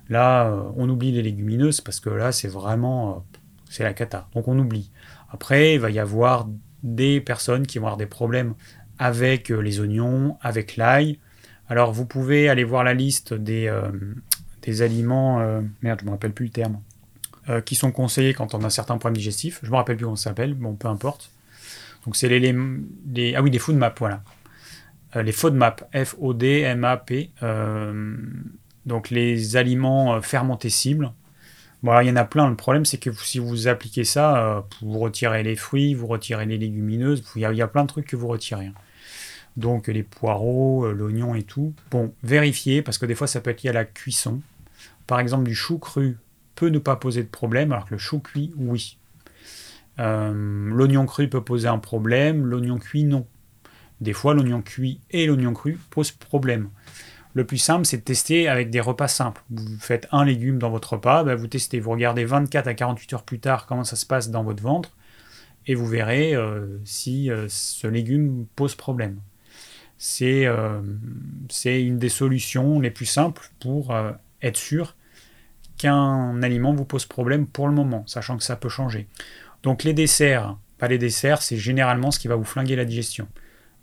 Là, euh, on oublie les légumineuses parce que là, c'est vraiment, euh, c'est la cata. Donc on oublie. Après, il va y avoir des personnes qui vont avoir des problèmes avec les oignons, avec l'ail. Alors vous pouvez aller voir la liste des, des aliments, merde, je me rappelle plus le terme, qui sont conseillés quand on a certains problèmes digestifs. Je me rappelle plus comment ça s'appelle, bon, peu importe. Donc c'est les, les, ah oui, des food voilà. Euh, les FODMAP, F-O-D-M-A-P. Euh, donc les aliments euh, fermentés cibles. Bon, il y en a plein. Le problème, c'est que si vous appliquez ça, vous retirez les fruits, vous retirez les légumineuses, il y, a, y a plein de trucs que vous retirez. Hein. Donc les poireaux, l'oignon et tout. Bon, vérifiez, parce que des fois, ça peut être lié à la cuisson. Par exemple, du chou cru peut ne pas poser de problème, alors que le chou cuit, oui. Euh, l'oignon cru peut poser un problème, l'oignon cuit non. Des fois, l'oignon cuit et l'oignon cru posent problème. Le plus simple, c'est de tester avec des repas simples. Vous faites un légume dans votre repas, ben, vous testez, vous regardez 24 à 48 heures plus tard comment ça se passe dans votre ventre, et vous verrez euh, si euh, ce légume pose problème. C'est une des solutions les plus simples pour être sûr qu'un aliment vous pose problème pour le moment, sachant que ça peut changer. Donc les desserts, pas les desserts, c'est généralement ce qui va vous flinguer la digestion.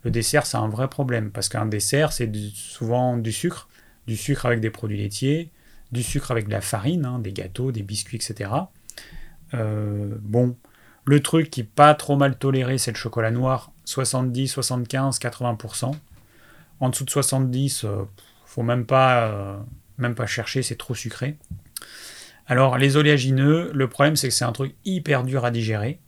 Le dessert, c'est un vrai problème, parce qu'un dessert, c'est souvent du sucre, du sucre avec des produits laitiers, du sucre avec de la farine, hein, des gâteaux, des biscuits, etc. Euh, bon, le truc qui n'est pas trop mal toléré, c'est le chocolat noir, 70, 75, 80%. En dessous de 70, euh, faut même pas, euh, même pas chercher, c'est trop sucré. Alors, les oléagineux, le problème, c'est que c'est un truc hyper dur à digérer.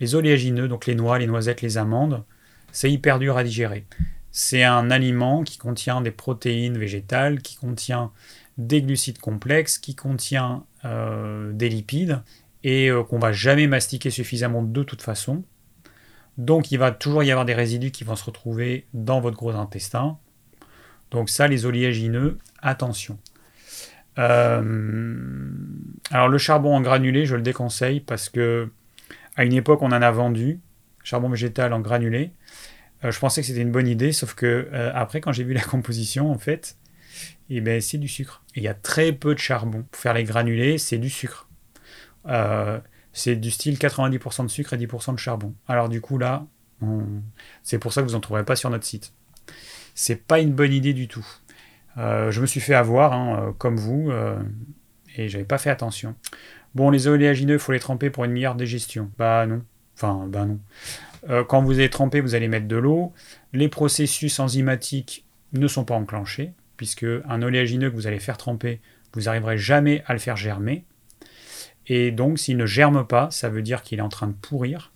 Les oléagineux, donc les noix, les noisettes, les amandes, c'est hyper dur à digérer. C'est un aliment qui contient des protéines végétales, qui contient des glucides complexes, qui contient euh, des lipides, et euh, qu'on va jamais mastiquer suffisamment de toute façon. Donc il va toujours y avoir des résidus qui vont se retrouver dans votre gros intestin. Donc ça, les oléagineux, attention. Euh, alors le charbon en granulé, je le déconseille parce que à une époque on en a vendu, charbon végétal en granulé. Euh, je pensais que c'était une bonne idée, sauf que euh, après quand j'ai vu la composition en fait, eh ben, c'est du sucre. Il y a très peu de charbon. Pour faire les granulés, c'est du sucre. c'est du style 90% de sucre et 10% de charbon. Alors du coup là, c'est pour ça que vous n'en trouverez pas sur notre site. c'est pas une bonne idée du tout. Euh, je me suis fait avoir, hein, euh, comme vous, euh, et j'avais pas fait attention. Bon, les oléagineux, il faut les tremper pour une meilleure digestion. Bah non. Enfin, bah non. quand vous avez trempé, vous allez mettre de l'eau. Les processus enzymatiques ne sont pas enclenchés, puisque un oléagineux que vous allez faire tremper, vous n'arriverez jamais à le faire germer. Et donc, s'il ne germe pas, ça veut dire qu'il est en train de pourrir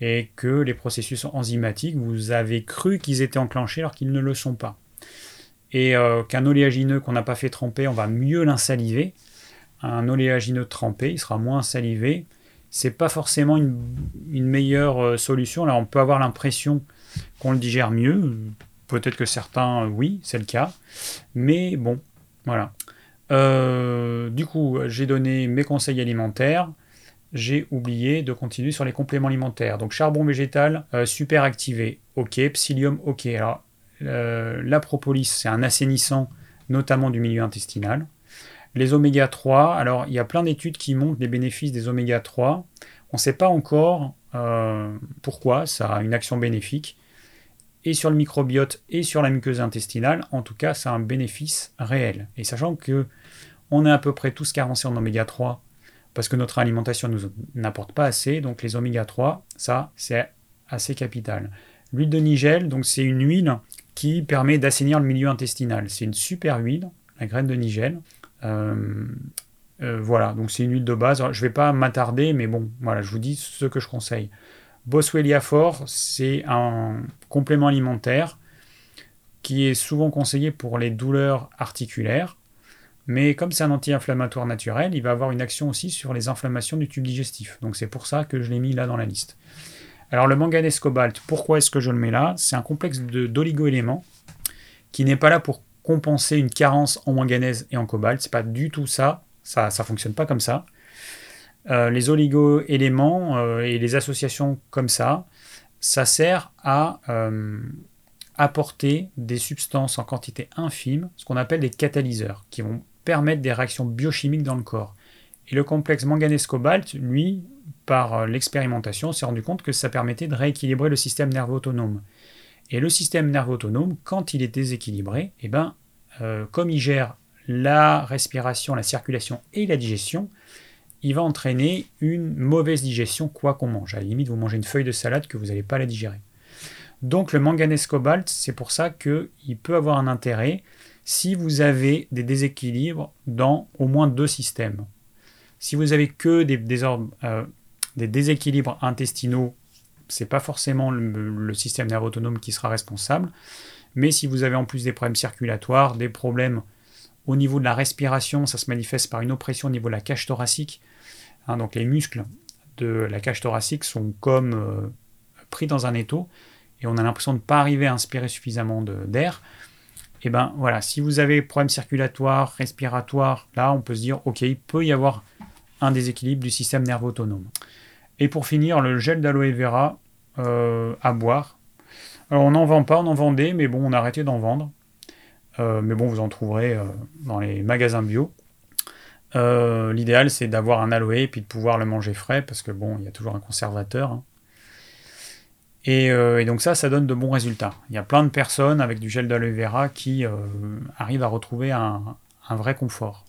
et que les processus enzymatiques, vous avez cru qu'ils étaient enclenchés alors qu'ils ne le sont pas. Et euh, qu'un oléagineux qu'on n'a pas fait tremper, on va mieux l'insaliver. Un oléagineux trempé, il sera moins salivé. C'est pas forcément une, meilleure euh, solution. Là, on peut avoir l'impression qu'on le digère mieux. Peut-être que certains, oui, c'est le cas. Mais bon, voilà. Euh, du coup, j'ai donné mes conseils alimentaires j'ai oublié de continuer sur les compléments alimentaires. Donc charbon végétal, euh, super activé, ok. Psyllium, ok. Alors euh, la propolis, c'est un assainissant, notamment du milieu intestinal. Les oméga 3, alors il y a plein d'études qui montrent les bénéfices des oméga 3. On ne sait pas encore euh, pourquoi ça a une action bénéfique. Et sur le microbiote et sur la muqueuse intestinale, en tout cas, ça a un bénéfice réel. Et sachant que on est à peu près tous carencés en oméga 3 parce que notre alimentation nous n'apporte pas assez. Donc les oméga 3, ça, c'est assez capital. L'huile de nigel, donc c'est une huile qui permet d'assainir le milieu intestinal. C'est une super huile, la graine de nigel. Euh, euh, voilà, donc c'est une huile de base. je ne vais pas m'attarder, mais bon, voilà, je vous dis ce que je conseille. Boswellia Fort, c'est un complément alimentaire qui est souvent conseillé pour les douleurs articulaires. Mais comme c'est un anti-inflammatoire naturel, il va avoir une action aussi sur les inflammations du tube digestif. Donc c'est pour ça que je l'ai mis là dans la liste. Alors le manganèse cobalt, pourquoi est-ce que je le mets là? C'est un complexe d'oligo-éléments qui n'est pas là pour compenser une carence en manganèse et en cobalt. C'est pas du tout ça. Ça ne fonctionne pas comme ça. Euh, les oligo-éléments euh, et les associations comme ça, ça sert à euh, apporter des substances en quantité infime, ce qu'on appelle des catalyseurs, qui vont permettre des réactions biochimiques dans le corps. Et le complexe manganèse-cobalt, lui, par euh, l'expérimentation, s'est rendu compte que ça permettait de rééquilibrer le système nerveux autonome. Et le système nerveux autonome, quand il est déséquilibré, eh ben, euh, comme il gère la respiration, la circulation et la digestion, il va entraîner une mauvaise digestion quoi qu'on mange. À la limite, vous mangez une feuille de salade que vous n'allez pas la digérer. Donc le manganèse cobalt, c'est pour ça qu'il peut avoir un intérêt si vous avez des déséquilibres dans au moins deux systèmes. Si vous avez que des, euh, déséquilibres intestinaux, ce n'est pas forcément le, système nerveux autonome qui sera responsable. Mais si vous avez en plus des problèmes circulatoires, des problèmes au niveau de la respiration, ça se manifeste par une oppression au niveau de la cage thoracique. Hein, donc les muscles de la cage thoracique sont comme euh, pris dans un étau et on a l'impression de ne pas arriver à inspirer suffisamment d'air et eh ben voilà, si vous avez problème circulatoire, respiratoire, là on peut se dire ok, il peut y avoir un déséquilibre du système nerveux autonome. Et pour finir, le gel d'aloe vera euh, à boire. Alors on n'en vend pas, on en vendait, mais bon, on a arrêté d'en vendre. Euh, mais bon, vous en trouverez euh, dans les magasins bio. L'idéal, c'est d'avoir un aloe et puis de pouvoir le manger frais, parce que bon, il y a toujours un conservateur. Hein. Et, donc ça, ça donne de bons résultats. Il y a plein de personnes avec du gel d'aloe vera qui arrivent à retrouver un, vrai confort.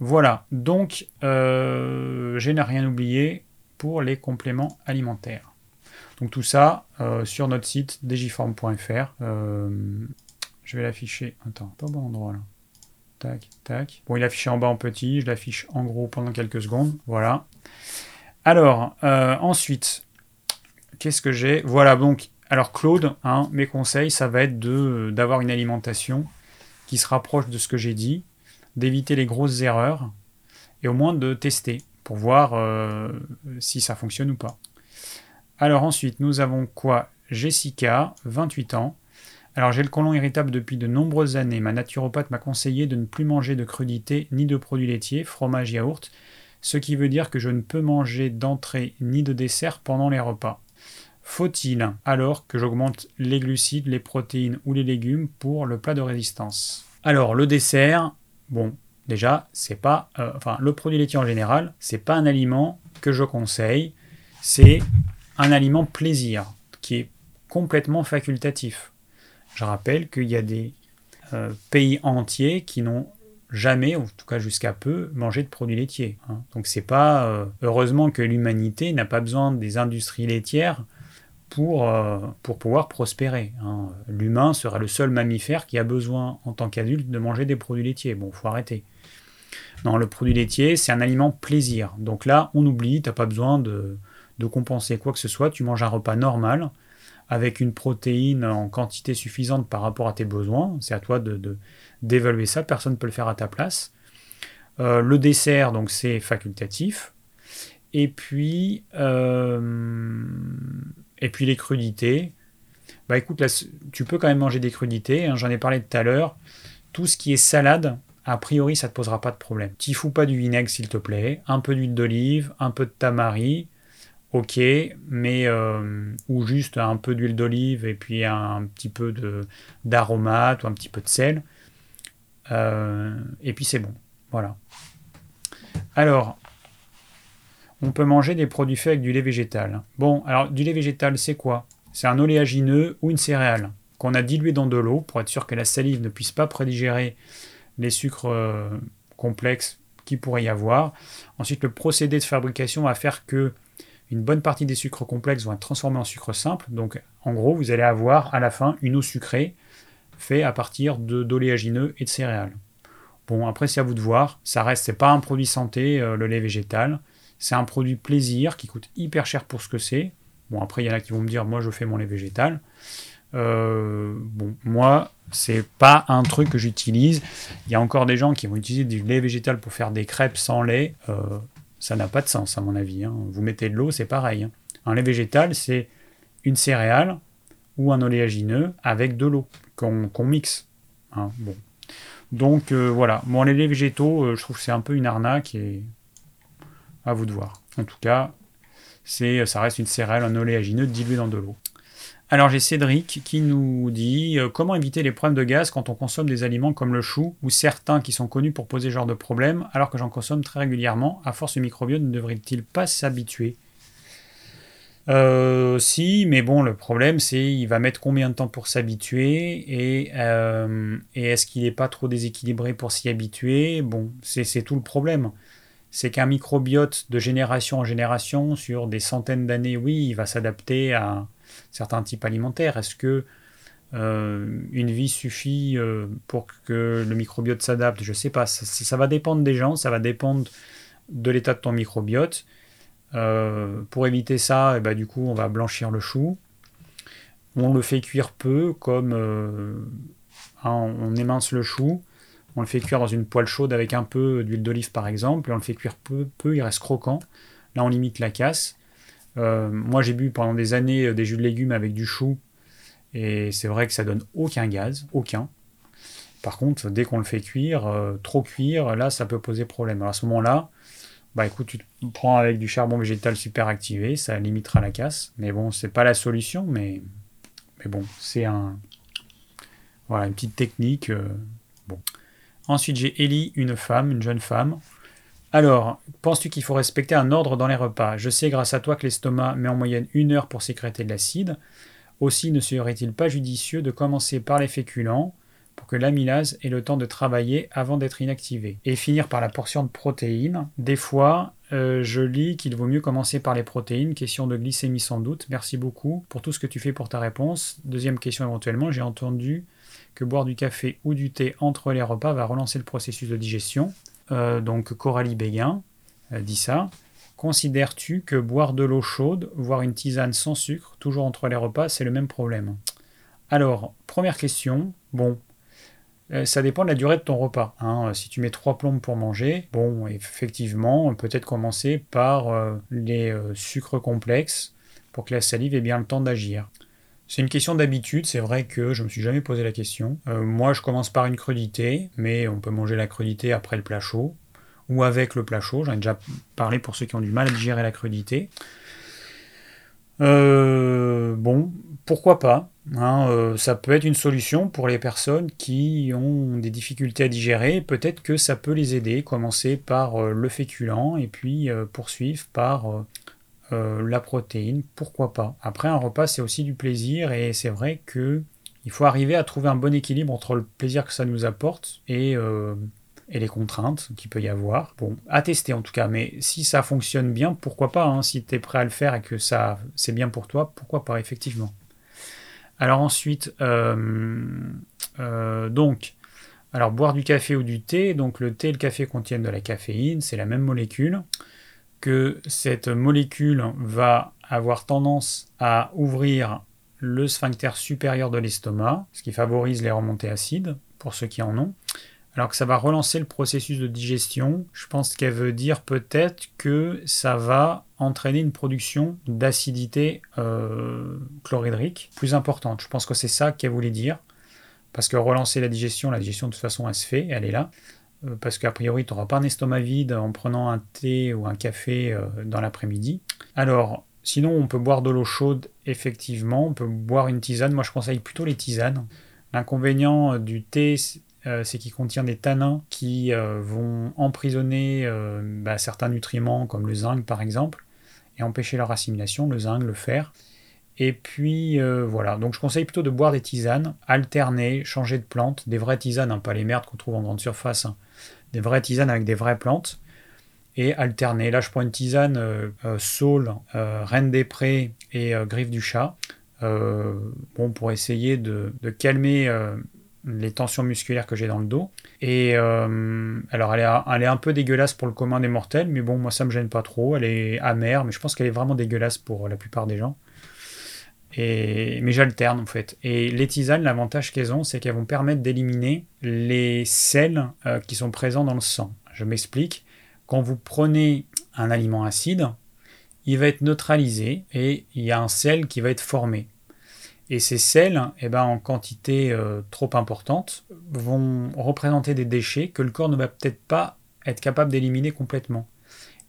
Voilà, donc euh, je n'ai rien oublié pour les compléments alimentaires. Donc tout ça sur notre site digiform.fr. je vais l'afficher. Attends, pas au bon endroit là. Tac, tac. Bon, il est en bas en petit, je l'affiche en gros pendant quelques secondes. Voilà. Alors, ensuite, Qu'est-ce que j'ai? Voilà, donc, alors Claude, hein, mes conseils, ça va être d'avoir une alimentation qui se rapproche de ce que j'ai dit, d'éviter les grosses erreurs, et au moins de tester pour voir euh, si ça fonctionne ou pas. Alors ensuite, nous avons quoi? Jessica, 28 ans. Alors j'ai le côlon irritable depuis de nombreuses années. Ma naturopathe m'a conseillé de ne plus manger de crudités ni de produits laitiers, fromage, yaourt, ce qui veut dire que je ne peux manger d'entrée ni de dessert pendant les repas. Faut-il alors que j'augmente les glucides, les protéines ou les légumes pour le plat de résistance? Alors le dessert, bon, déjà, c'est pas, euh, enfin le produit laitier en général, c'est pas un aliment que je conseille, c'est un aliment plaisir qui est complètement facultatif. Je rappelle qu'il y a des pays entiers qui n'ont jamais, en tout cas jusqu'à peu, mangé de produits laitiers. Hein. Donc c'est pas heureusement que l'humanité n'a pas besoin des industries laitières pour, pour pouvoir prospérer. Hein. L'humain sera le seul mammifère qui a besoin en tant qu'adulte de manger des produits laitiers. Bon, faut arrêter. Non, le produit laitier, c'est un aliment plaisir. Donc là, on oublie, tu n'as pas besoin de, compenser quoi que ce soit. Tu manges un repas normal avec une protéine en quantité suffisante par rapport à tes besoins. C'est à toi de, d'évaluer ça. Personne ne peut le faire à ta place. Euh, le dessert, donc c'est facultatif. Et puis, euh, et puis les crudités. Bah écoute, tu peux quand même manger des crudités. Hein, j'en ai parlé tout à l'heure. Tout ce qui est salade, a priori, ça ne te posera pas de problème. T'y fous pas du vinaigre, s'il te plaît. Un peu d'huile d'olive, un peu de tamari, ok, mais euh, ou juste un peu d'huile d'olive et puis un, petit peu d'aromate ou un petit peu de sel. Euh, et puis c'est bon. Voilà. Alors, on peut manger des produits faits avec du lait végétal. Bon, alors du lait végétal, c'est quoi? C'est un oléagineux ou une céréale qu'on a dilué dans de l'eau pour être sûr que la salive ne puisse pas prédigérer les sucres euh, complexes qu'il pourrait y avoir. Ensuite, le procédé de fabrication va faire que une bonne partie des sucres complexes vont être transformés en sucre simple. Donc, en gros, vous allez avoir à la fin une eau sucrée faite à partir d'oléagineux et de céréales. Bon, après, c'est à vous de voir. Ça reste, c'est pas un produit santé, euh, le lait végétal. C'est un produit plaisir qui coûte hyper cher pour ce que c'est. Bon, après, il y en a qui vont me dire, moi, je fais mon lait végétal. Euh, bon, moi, c'est pas un truc que j'utilise. Il y a encore des gens qui vont utiliser du lait végétal pour faire des crêpes sans lait. Euh, ça n'a pas de sens, à mon avis. Hein. Vous mettez de l'eau, c'est pareil. Hein. Un lait végétal, c'est une céréale ou un oléagineux avec de l'eau qu'on mixe. Hein. Bon. Donc euh, voilà, Moi, les laits végétaux, je trouve que c'est un peu une arnaque et à vous de voir. En tout cas, c'est, ça reste une céréale, un oléagineux dilué dans de l'eau. Alors j'ai Cédric qui nous dit euh, comment éviter les problèmes de gaz quand on consomme des aliments comme le chou ou certains qui sont connus pour poser ce genre de problème alors que j'en consomme très régulièrement? À force, le microbiote ne devrait-il pas s'habituer? Euh, si, mais bon, le problème c'est il va mettre combien de temps pour s'habituer et, euh, et est-ce qu'il n'est pas trop déséquilibré pour s'y habituer? Bon, c'est tout le problème. C'est qu'un microbiote de génération en génération, sur des centaines d'années, oui, il va s'adapter à, certains types alimentaires Est-ce que euh, une vie suffit euh, pour que le microbiote s'adapte? Je ne sais pas. Ça, va dépendre des gens, ça va dépendre de l'état de ton microbiote. Euh, pour éviter ça, et eh ben, du coup, on va blanchir le chou. On le fait cuire peu, comme hein, on émince le chou. On le fait cuire dans une poêle chaude avec un peu d'huile d'olive par exemple, et on le fait cuire peu, peu, il reste croquant. Là, on limite la casse. Euh, moi, j'ai bu pendant des années euh, des jus de légumes avec du chou, et c'est vrai que ça donne aucun gaz, aucun. Par contre, dès qu'on le fait cuire, euh, trop cuire, là, ça peut poser problème. Alors à ce moment-là, bah écoute, tu te prends avec du charbon végétal super activé, ça limitera la casse. Mais bon, c'est pas la solution, mais, mais bon, c'est un, voilà, une petite technique. bon. Ensuite, j'ai Ellie, une femme, une jeune femme. Alors, penses-tu qu'il faut respecter un ordre dans les repas? Je sais grâce à toi que l'estomac met en moyenne une heure pour sécréter de l'acide. Aussi, ne serait-il pas judicieux de commencer par les féculents pour que l'amylase ait le temps de travailler avant d'être inactivée et finir par la portion de protéines Des fois, euh, je lis qu'il vaut mieux commencer par les protéines. Question de glycémie sans doute. Merci beaucoup pour tout ce que tu fais pour ta réponse. Deuxième question éventuellement, j'ai entendu que boire du café ou du thé entre les repas va relancer le processus de digestion. Euh, donc Coralie Béguin euh, dit ça. Considères-tu que boire de l'eau chaude, voire une tisane sans sucre, toujours entre les repas, c'est le même problème? Alors, première question, bon, euh, ça dépend de la durée de ton repas. Hein. Si tu mets trois plombes pour manger, bon, effectivement, peut-être commencer par les sucres complexes pour que la salive ait bien le temps d'agir. C'est une question d'habitude, c'est vrai que je me suis jamais posé la question. Euh, moi, je commence par une crudité, mais on peut manger la crudité après le plat chaud ou avec le plat chaud. J'en ai déjà parlé pour ceux qui ont du mal à digérer la crudité. Euh, bon, pourquoi pas hein, euh, Ça peut être une solution pour les personnes qui ont des difficultés à digérer. Peut-être que ça peut les aider. Commencer par le féculent et puis poursuivre par euh, la protéine, pourquoi pas. Après, un repas, c'est aussi du plaisir et c'est vrai que Il faut arriver à trouver un bon équilibre entre le plaisir que ça nous apporte et, euh, et les contraintes qu'il peut y avoir. Bon, à tester en tout cas, mais si ça fonctionne bien, pourquoi pas hein, Si tu es prêt à le faire et que ça c'est bien pour toi, pourquoi pas, effectivement. Alors ensuite, euh, donc, alors boire du café ou du thé, donc le thé et le café contiennent de la caféine, c'est la même molécule, que cette molécule va avoir tendance à ouvrir le sphincter supérieur de l'estomac, ce qui favorise les remontées acides, pour ceux qui en ont. Alors que ça va relancer le processus de digestion, je pense qu'elle veut dire peut-être que ça va entraîner une production d'acidité euh, chlorhydrique plus importante. Je pense que c'est ça qu'elle voulait dire. Parce que relancer la digestion, la digestion de toute façon elle se fait, elle est là. Euh, parce qu'a priori tu n'auras pas un estomac vide en prenant un thé ou un café euh, dans l'après-midi. Alors, sinon on peut boire de l'eau chaude, effectivement, on peut boire une tisane. Moi je conseille plutôt les tisanes. L'inconvénient du thé, c'est qu'il contient des tanins qui vont emprisonner bah, certains nutriments comme le zinc par exemple et empêcher leur assimilation, le zinc, le fer. Et puis euh, voilà, donc je conseille plutôt de boire des tisanes, alterner, changer de plantes, des vraies tisanes, hein, pas les merdes qu'on trouve en grande surface, hein. Des vraies tisanes avec des vraies plantes, et alterner. Là je prends une tisane euh, euh, saule, reine des prés et griffe du chat, bon, pour essayer de, calmer les tensions musculaires que j'ai dans le dos. Et alors elle est, elle est, un peu dégueulasse pour le commun des mortels, mais bon moi ça me gêne pas trop, elle est amère, mais je pense qu'elle est vraiment dégueulasse pour la plupart des gens mais j'alterne en fait. Et les tisanes, l'avantage qu'elles ont, c'est qu'elles vont permettre d'éliminer les sels euh, qui sont présents dans le sang. Je m'explique. Quand vous prenez un aliment acide, il va être neutralisé et il y a un sel qui va être formé. Et ces sels, eh ben, en quantité euh, trop importante, vont représenter des déchets que le corps ne va peut-être pas être capable d'éliminer complètement.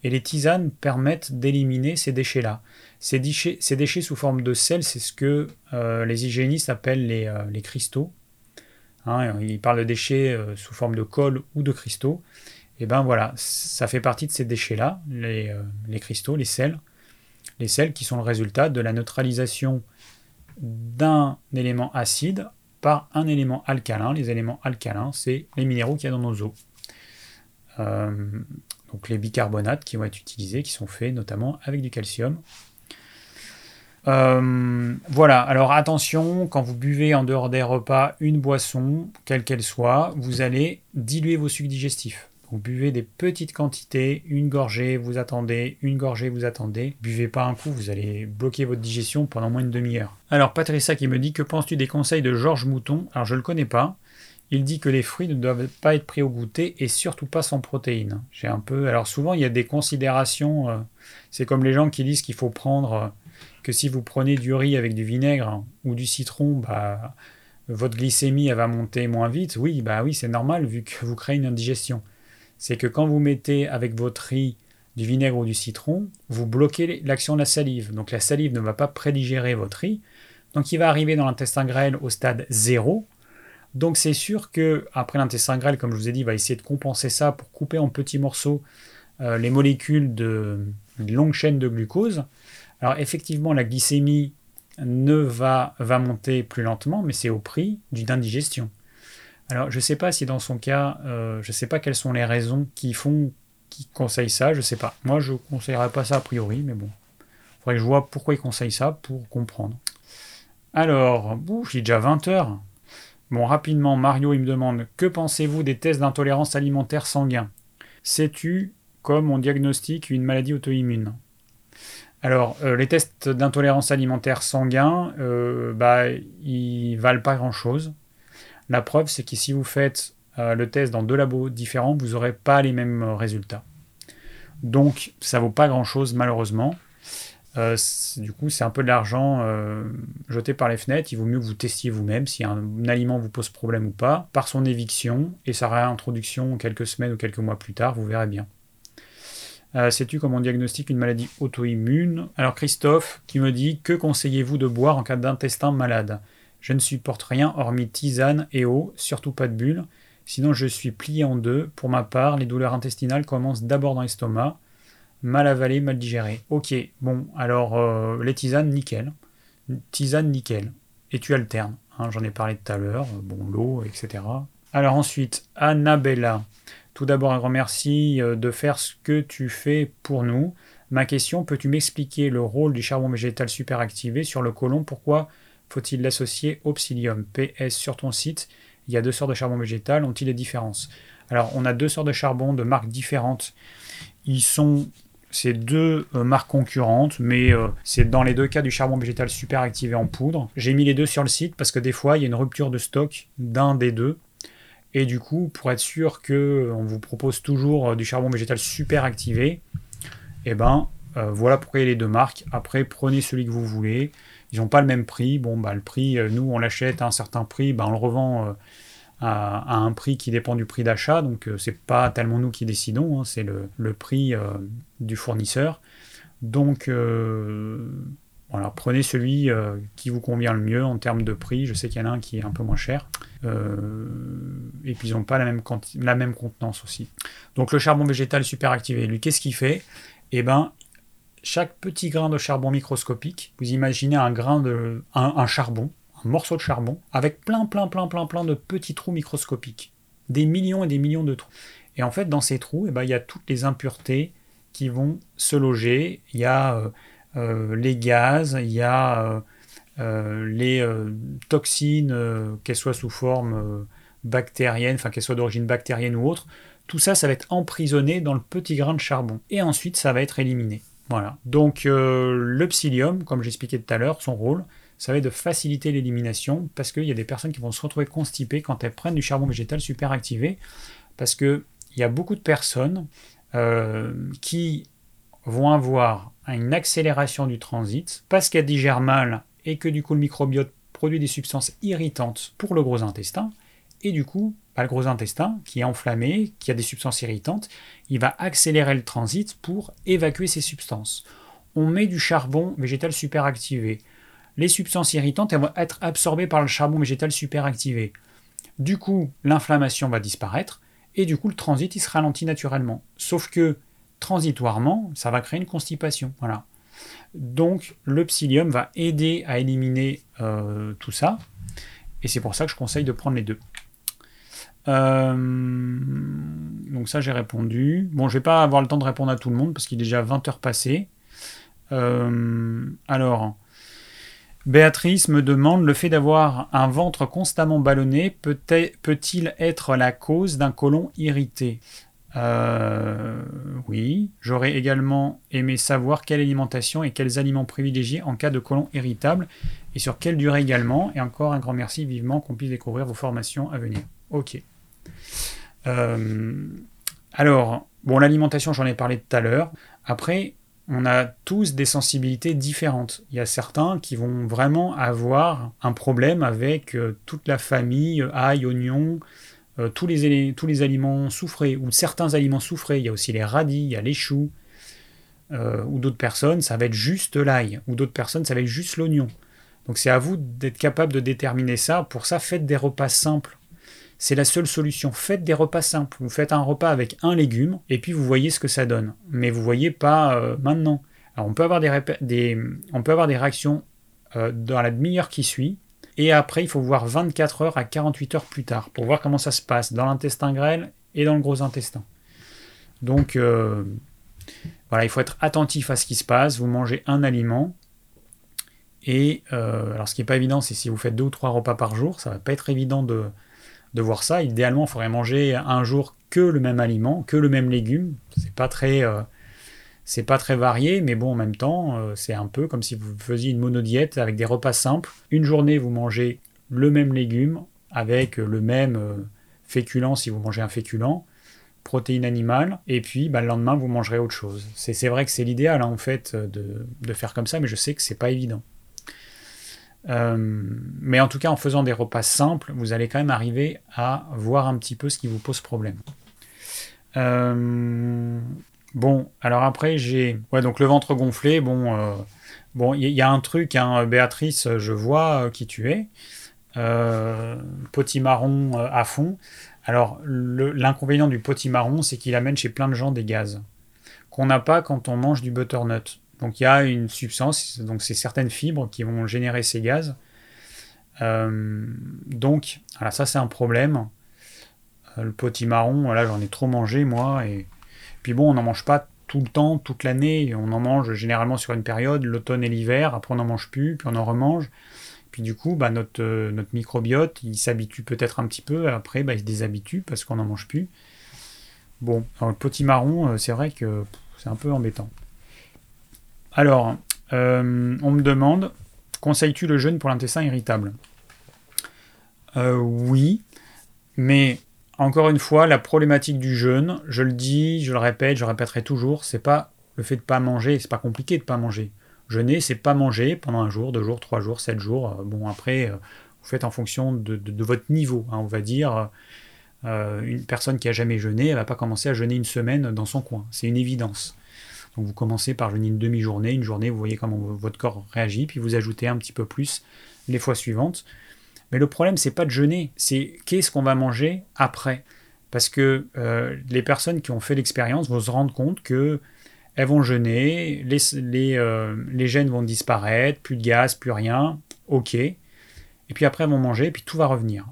Et les tisanes permettent d'éliminer ces déchets-là. Ces déchets, sous forme de sel, c'est ce que euh, les hygiénistes appellent les, euh, cristaux. Hein, ils parlent de déchets euh, sous forme de colle ou de cristaux. Et ben voilà, ça fait partie de ces déchets-là, les, cristaux, les sels. Les sels qui sont le résultat de la neutralisation d'un élément acide par un élément alcalin. Les éléments alcalins, c'est les minéraux qu'il y a dans nos eaux. donc les bicarbonates qui vont être utilisés, qui sont faits notamment avec du calcium euh, voilà, alors attention, quand vous buvez en dehors des repas une boisson, quelle qu'elle soit, vous allez diluer vos sucs digestifs. Vous buvez des petites quantités, une gorgée, vous attendez, une gorgée, vous attendez. Buvez pas un coup, vous allez bloquer votre digestion pendant moins de demi-heure. Alors Patricia qui me dit que penses-tu des conseils de Georges Mouton? Alors je le connais pas. Il dit que les fruits ne doivent pas être pris au goûter et surtout pas sans protéines. J'ai un peu. Alors souvent il y a des considérations. Euh, c'est comme les gens qui disent qu'il faut prendre euh, que si vous prenez du riz avec du vinaigre ou du citron, bah, votre glycémie va monter moins vite. Oui, bah oui, c'est normal vu que vous créez une indigestion. C'est que quand vous mettez avec votre riz du vinaigre ou du citron, vous bloquez l'action de la salive. Donc la salive ne va pas prédigérer votre riz. Donc il va arriver dans l'intestin grêle au stade 0. Donc c'est sûr que après l'intestin grêle, comme je vous ai dit, va essayer de compenser ça pour couper en petits morceaux euh, les molécules de, de longue chaîne de glucose. Alors effectivement, la glycémie ne va, monter plus lentement, mais c'est au prix d'une indigestion. Alors je ne sais pas si dans son cas, euh, je ne sais pas quelles sont les raisons qui font, qui conseillent ça, je ne sais pas. Moi je ne conseillerais pas ça a priori, mais bon. Il faudrait que je vois pourquoi il conseille ça pour comprendre. Alors, j'ai déjà 20 heures. Bon, rapidement, Mario, il me demande Que pensez-vous des tests d'intolérance alimentaire sanguin? Sais-tu comme on diagnostique une maladie auto-immune? Alors, euh, les tests d'intolérance alimentaire sanguin, euh, bah, ils valent pas grand-chose. La preuve, c'est que si vous faites euh, le test dans deux labos différents, vous n'aurez pas les mêmes résultats. Donc, ça vaut pas grand-chose, malheureusement. du coup, c'est un peu de l'argent jeté par les fenêtres. Il vaut mieux que vous testiez vous-même si un, un, aliment vous pose problème ou pas, par son éviction et sa réintroduction quelques semaines ou quelques mois plus tard, vous verrez bien. Euh, sais-tu comment on diagnostique une maladie auto-immune? Alors Christophe qui me dit Que conseillez-vous de boire en cas d'intestin malade? Je ne supporte rien hormis tisane et eau, surtout pas de bulles. Sinon je suis plié en deux. Pour ma part, les douleurs intestinales commencent d'abord dans l'estomac. Mal avalé, mal digéré. Ok, bon, alors euh, les tisanes, nickel. Tisane, nickel. Et tu alternes. Hein, j'en ai parlé tout à l'heure. Bon, l'eau, etc. Alors ensuite, Annabella. Tout d'abord, un grand merci euh, de faire ce que tu fais pour nous. Ma question, peux-tu m'expliquer le rôle du charbon végétal superactivé sur le côlon? Pourquoi faut-il l'associer au psyllium? PS sur ton site, il y a deux sortes de charbon végétal, ont-ils des différences? Alors, on a deux sortes de charbon de marques différentes. Ils sont ces deux euh, marques concurrentes, mais euh, c'est dans les deux cas du charbon végétal superactivé en poudre. J'ai mis les deux sur le site parce que des fois, il y a une rupture de stock d'un des deux. Et du coup, pour être sûr qu'on euh, vous propose toujours du charbon végétal superactivé, et eh ben voilà pourquoi il les deux marques. Après, prenez celui que vous voulez. Ils n'ont pas le même prix. Bon, bah, le prix, nous, on l'achète à un certain prix, bah, on le revend à, un prix qui dépend du prix d'achat. Donc, c'est pas tellement nous qui décidons, hein, c'est le, prix du fournisseur. Donc, voilà, prenez celui euh, qui vous convient le mieux en termes de prix. Je sais qu'il y en a un qui est un peu moins cher. Euh, et puis ils n'ont pas la même, la même contenance aussi. Donc le charbon végétal super activé, lui, qu'est-ce qu'il fait? Eh ben, chaque petit grain de charbon microscopique, vous imaginez un grain de. Un, charbon, un morceau de charbon, avec plein, plein, plein, plein, plein de petits trous microscopiques. Des millions et des millions de trous. Et en fait, dans ces trous, eh ben, il y a toutes les impuretés qui vont se loger. Il y a. Euh, les gaz, il y a euh, euh, les toxines, qu'elles soient sous forme bactérienne, enfin qu'elles soient d'origine bactérienne ou autre. Tout ça, ça va être emprisonné dans le petit grain de charbon. Et ensuite, ça va être éliminé. Voilà. Donc le psyllium, comme j'expliquais tout à l'heure, son rôle, ça va être de faciliter l'élimination parce qu'il y a des personnes qui vont se retrouver constipées quand elles prennent du charbon végétal super activé. Parce qu'il y a beaucoup de personnes qui vont avoir une accélération du transit parce qu'elle digère mal et que du coup le microbiote produit des substances irritantes pour le gros intestin. Et du coup, bah, le gros intestin, qui est enflammé, qui a des substances irritantes, il va accélérer le transit pour évacuer ces substances. On met du charbon végétal superactivé. Les substances irritantes elles vont être absorbées par le charbon végétal superactivé. Du coup, l'inflammation va disparaître et du coup, le transit il se ralentit naturellement. Sauf que transitoirement, ça va créer une constipation. Voilà. Donc le psyllium va aider à éliminer euh, tout ça. Et c'est pour ça que je conseille de prendre les deux. Euh, donc ça j'ai répondu. Bon, je vais pas avoir le temps de répondre à tout le monde parce qu'il est déjà 20 heures passées. Euh, alors, Béatrice me demande le fait d'avoir un ventre constamment ballonné peut-il être la cause d'un côlon irrité? Euh, oui, j'aurais également aimé savoir quelle alimentation et quels aliments privilégier en cas de colon irritable et sur quelle durée également. Et encore un grand merci vivement qu'on puisse découvrir vos formations à venir. Ok. Euh, alors, bon, l'alimentation, j'en ai parlé tout à l'heure. Après, on a tous des sensibilités différentes. Il y a certains qui vont vraiment avoir un problème avec euh, toute la famille, ail, oignon, euh, tous, les, aliments soufrés, ou certains aliments soufrés, il y a aussi les radis, il y a les choux, euh, ou d'autres personnes, ça va être juste l'ail, ou d'autres personnes, ça va être juste l'oignon. Donc c'est à vous d'être capable de déterminer ça. Pour ça, faites des repas simples. C'est la seule solution. Faites des repas simples. Vous faites un repas avec un légume, et puis vous voyez ce que ça donne. Mais vous voyez pas euh, maintenant. Alors on peut avoir des réactions dans la demi-heure qui suit, et après, il faut voir 24 heures à 48 heures plus tard pour voir comment ça se passe dans l'intestin grêle et dans le gros intestin. Donc, euh, voilà, il faut être attentif à ce qui se passe. Vous mangez un aliment. Et euh, alors, ce qui n'est pas évident, c'est si vous faites deux ou trois repas par jour, ça va pas être évident de, de voir ça. Idéalement, il faudrait manger un jour que le même aliment, que le même légume. C'est pas très, euh, c'est pas très varié, mais bon, en même temps, euh, c'est un peu comme si vous faisiez une monodiète avec des repas simples. Une journée, vous mangez le même légume avec le même euh, féculent si vous mangez un féculent, protéine animale, et puis bah, le lendemain, vous mangerez autre chose. C'est vrai que c'est l'idéal, hein, en fait, de, faire comme ça, mais je sais que c'est pas évident. Euh, mais en tout cas, en faisant des repas simples, vous allez quand même arriver à voir un petit peu ce qui vous pose problème. Bon, alors après, j'ai. Ouais, donc le ventre gonflé, bon. Euh, bon, il y, a un truc, hein, Béatrice, je vois euh, qui tu es. Euh, potimarron à fond. Alors, l'inconvénient du potimarron, c'est qu'il amène chez plein de gens des gaz qu'on n'a pas quand on mange du butternut. Donc, il y a une substance, donc c'est certaines fibres qui vont générer ces gaz. Euh, donc, voilà, ça c'est un problème. Euh, le potimarron, là j'en ai trop mangé moi. Et puis bon, on n'en mange pas tout le temps, toute l'année. On en mange généralement sur une période, l'automne et l'hiver. Après on n'en mange plus, puis on en remange. Puis du coup, bah, notre, notre microbiote, il s'habitue peut-être un petit peu. Après, bah, il se déshabitue parce qu'on n'en mange plus. Bon, le potimarron, c'est vrai que c'est un peu embêtant. Alors, euh, on me demande, conseilles-tu le jeûne pour l'intestin irritable? Euh, Oui, mais encore une fois, la problématique du jeûne, je le dis, je le répète, je le répéterai toujours, c'est pas le fait de pas manger, c'est pas compliqué de pas manger. Jeûner, c'est pas manger pendant un jour, deux jours, trois jours, sept jours. Euh, bon, après, vous faites en fonction de, votre niveau. Hein, on va dire, une personne qui a jamais jeûné, elle va pas commencer à jeûner une semaine dans son coin. C'est une évidence. Donc vous commencez par jeûner une demi-journée, une journée, vous voyez comment votre corps réagit, puis vous ajoutez un petit peu plus les fois suivantes. Mais le problème, c'est pas de jeûner, c'est qu'est-ce qu'on va manger après? Parce que euh, les personnes qui ont fait l'expérience vont se rendre compte que elles vont jeûner, les, euh, les gènes vont disparaître, plus de gaz, plus rien, ok. Et puis après, elles vont manger, et puis tout va revenir.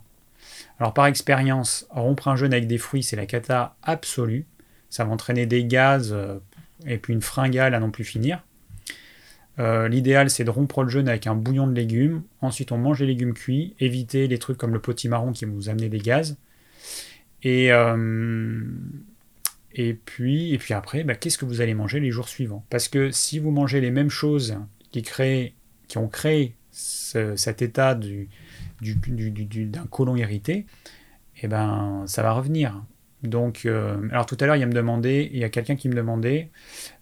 Alors par expérience, rompre un jeûne avec des fruits, c'est la cata absolue. Ça va entraîner des gaz euh, et puis une fringale à non plus finir. Euh, l'idéal, c'est de rompre le jeûne avec un bouillon de légumes. Ensuite, on mange les légumes cuits. Éviter les trucs comme le potimarron qui vont vous amener des gaz. Et, euh, et, puis, et puis après, bah, qu'est-ce que vous allez manger les jours suivants? Parce que si vous mangez les mêmes choses qui, créent, qui ont créé cet état du, d'un côlon irrité, eh ben, ça va revenir. Donc, euh, alors tout à l'heure, il y a me demandé, il y a quelqu'un qui me demandait,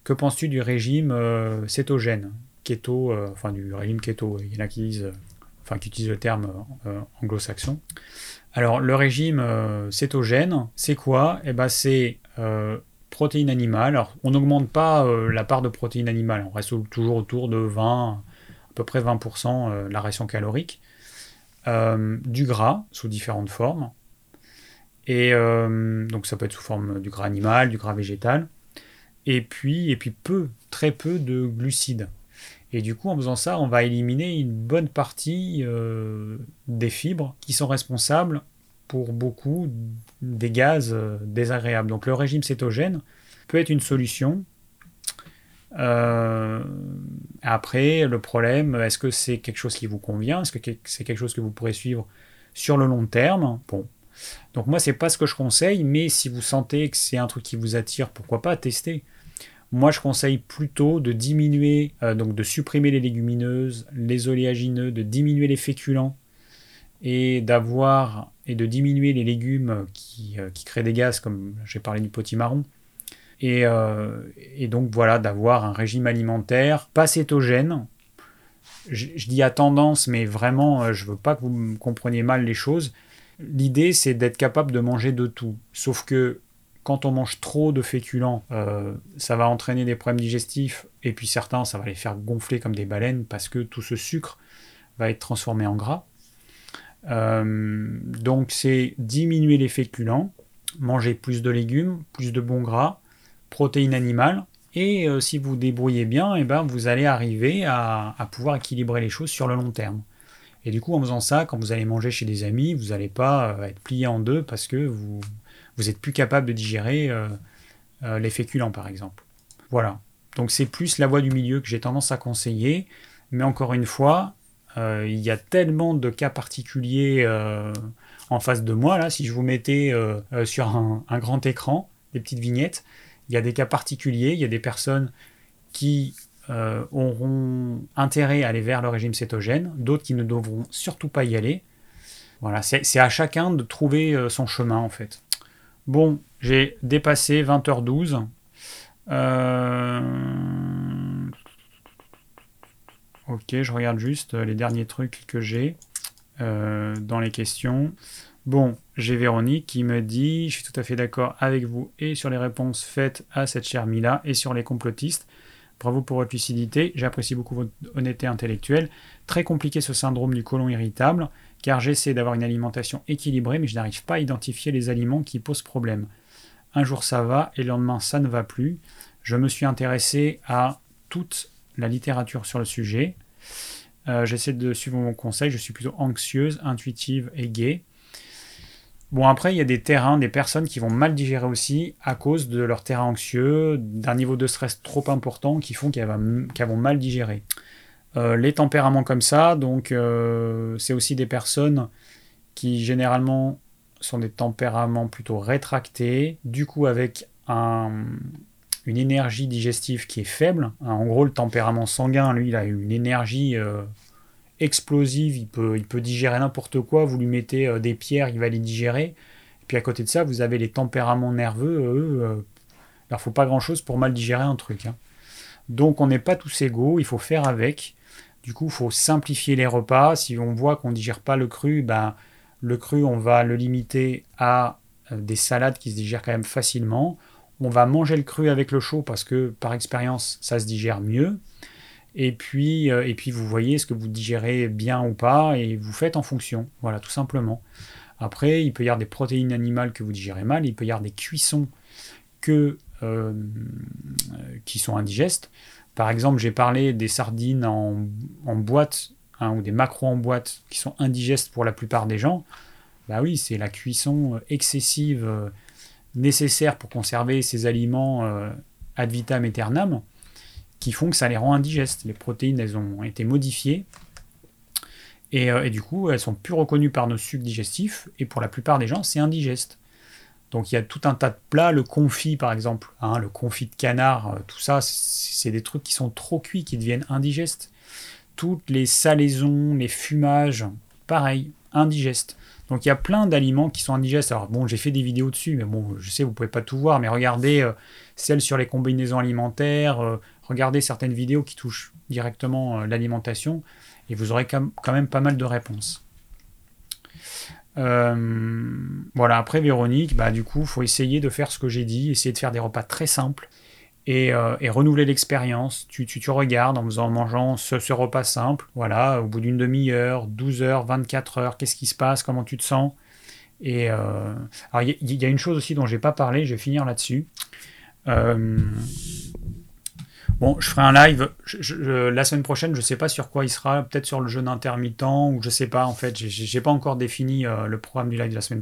que penses-tu du régime euh, cétogène, keto, euh, enfin du régime keto? Il y en a qui utilisent le terme anglo-saxon. Alors, le régime cétogène, c'est quoi? Eh ben, c'est protéines animales. Alors, on n'augmente pas la part de protéines animales, on reste toujours autour de 20, à peu près 20% la ration calorique. du gras sous différentes formes et euh, donc ça peut être sous forme du gras animal, du gras végétal. Et puis, et puis peu, très peu de glucides. Et du coup, en faisant ça, on va éliminer une bonne partie euh, des fibres qui sont responsables pour beaucoup des gaz euh, désagréables. Donc le régime cétogène peut être une solution. après, le problème, est-ce que c'est quelque chose qui vous convient? Est-ce que c'est quelque chose que vous pourrez suivre sur le long terme? Bon, donc moi, c'est pas ce que je conseille, mais si vous sentez que c'est un truc qui vous attire, pourquoi pas tester. Moi, je conseille plutôt de diminuer, euh, donc de supprimer les légumineuses, les oléagineux, de diminuer les féculents et d'avoir et de diminuer les légumes qui, euh, créent des gaz, comme j'ai parlé du potimarron. Et, euh, et donc voilà, d'avoir un régime alimentaire pas cétogène. Je, je, dis à tendance, mais vraiment, je veux pas que vous compreniez mal les choses L'idée, c'est d'être capable de manger de tout. Sauf que quand on mange trop de féculents, euh, ça va entraîner des problèmes digestifs, et puis certains, ça va les faire gonfler comme des baleines, parce que tout ce sucre va être transformé en gras. Euh, donc c'est diminuer les féculents, manger plus de légumes, plus de bons gras, protéines animales, et euh, si vous débrouillez bien, et eh ben, vous allez arriver à pouvoir équilibrer les choses sur le long terme. Et du coup, en faisant ça, quand vous allez manger chez des amis, vous n'allez pas euh, être plié en deux parce que vous vous êtes plus capable de digérer euh, euh, les féculents, par exemple. Voilà. Donc c'est plus la voie du milieu que j'ai tendance à conseiller. Mais encore une fois, il y a tellement de cas particuliers en face de moi. Là, si je vous mettais sur un, un, grand écran, des petites vignettes, il y a des cas particuliers. Il y a des personnes qui euh, auront intérêt à aller vers le régime cétogène, d'autres qui ne devront surtout pas y aller. Voilà, c'est à chacun de trouver euh, son chemin en fait. Bon, j'ai dépassé 20h12. Euh, ok, je regarde juste les derniers trucs que j'ai dans les questions. Bon, j'ai Véronique qui me dit Je suis tout à fait d'accord avec vous et sur les réponses faites à cette chère Mila et sur les complotistes. Bravo pour votre lucidité, j'apprécie beaucoup votre honnêteté intellectuelle. Très compliqué ce syndrome du côlon irritable, car j'essaie d'avoir une alimentation équilibrée, mais je n'arrive pas à identifier les aliments qui posent problème. Un jour ça va, et le lendemain ça ne va plus. Je me suis intéressé à toute la littérature sur le sujet. Euh, j'essaie de suivre mon conseil. Je suis plutôt anxieuse, intuitive et gaie. Bon, après, il y a des terrains, des personnes qui vont mal digérer aussi à cause de leur terrain anxieux, d'un niveau de stress trop important qui font qu'elles vont mal digérer. Euh, les tempéraments comme ça, donc euh, c'est aussi des personnes qui généralement sont des tempéraments plutôt rétractés, du coup avec une énergie digestive qui est faible. En gros, le tempérament sanguin, lui, il a une énergie euh, explosive, il peut, il peut digérer n'importe quoi, vous lui mettez des pierres, il va les digérer. Et puis à côté de ça, vous avez les tempéraments nerveux, eux, il leur faut pas grand-chose pour mal digérer un truc. Hein. Donc on n'est pas tous égaux, il faut faire avec. Du coup, il faut simplifier les repas. Si on voit qu'on ne digère pas le cru, ben, le cru, on va le limiter à euh, des salades qui se digèrent quand même facilement. On va manger le cru avec le chaud parce que par expérience, ça se digère mieux. Et puis, euh, et puis vous voyez ce que vous digérez bien ou pas et vous faites en fonction. Voilà, tout simplement. Après, il peut y avoir des protéines animales que vous digérez mal, il peut y avoir des cuissons que, euh, qui sont indigestes. Par exemple, j'ai parlé des sardines en, boîte hein, ou des macros en boîte qui sont indigestes pour la plupart des gens. Bah oui, c'est la cuisson excessive euh, nécessaire pour conserver ces aliments euh, ad vitam aeternam qui font que ça les rend indigestes. Les protéines, elles ont été modifiées et, euh, et du coup, elles sont plus reconnues par nos sucs digestifs et pour la plupart des gens, c'est indigeste. Donc il y a tout un tas de plats, le confit par exemple, hein, le confit de canard, euh, tout ça, c'est des trucs qui sont trop cuits, qui deviennent indigestes. Toutes les salaisons, les fumages, pareil, indigestes. Donc il y a plein d'aliments qui sont indigestes. Alors bon, j'ai fait des vidéos dessus, mais bon, je sais, vous pouvez pas tout voir, mais regardez euh, celles sur les combinaisons alimentaires, regardez certaines vidéos qui touchent directement l'alimentation, et vous aurez quand même pas mal de réponses. Euh, voilà, après Véronique, bah, du coup, il faut essayer de faire ce que j'ai dit, essayer de faire des repas très simples et, euh, renouveler l'expérience. Tu, tu, regardes en, faisant, mangeant ce, repas simple, voilà, au bout d'une demi-heure, 12 heures, 24 heures, qu'est-ce qui se passe, comment tu te sens. Et euh, il y, a une chose aussi dont j'ai pas parlé, je vais finir là-dessus. Bon, je ferai un live la semaine prochaine, je sais pas sur quoi il sera, peut-être sur le jeûne intermittent ou je sais pas en fait, j'ai pas encore défini euh, le programme du live de la semaine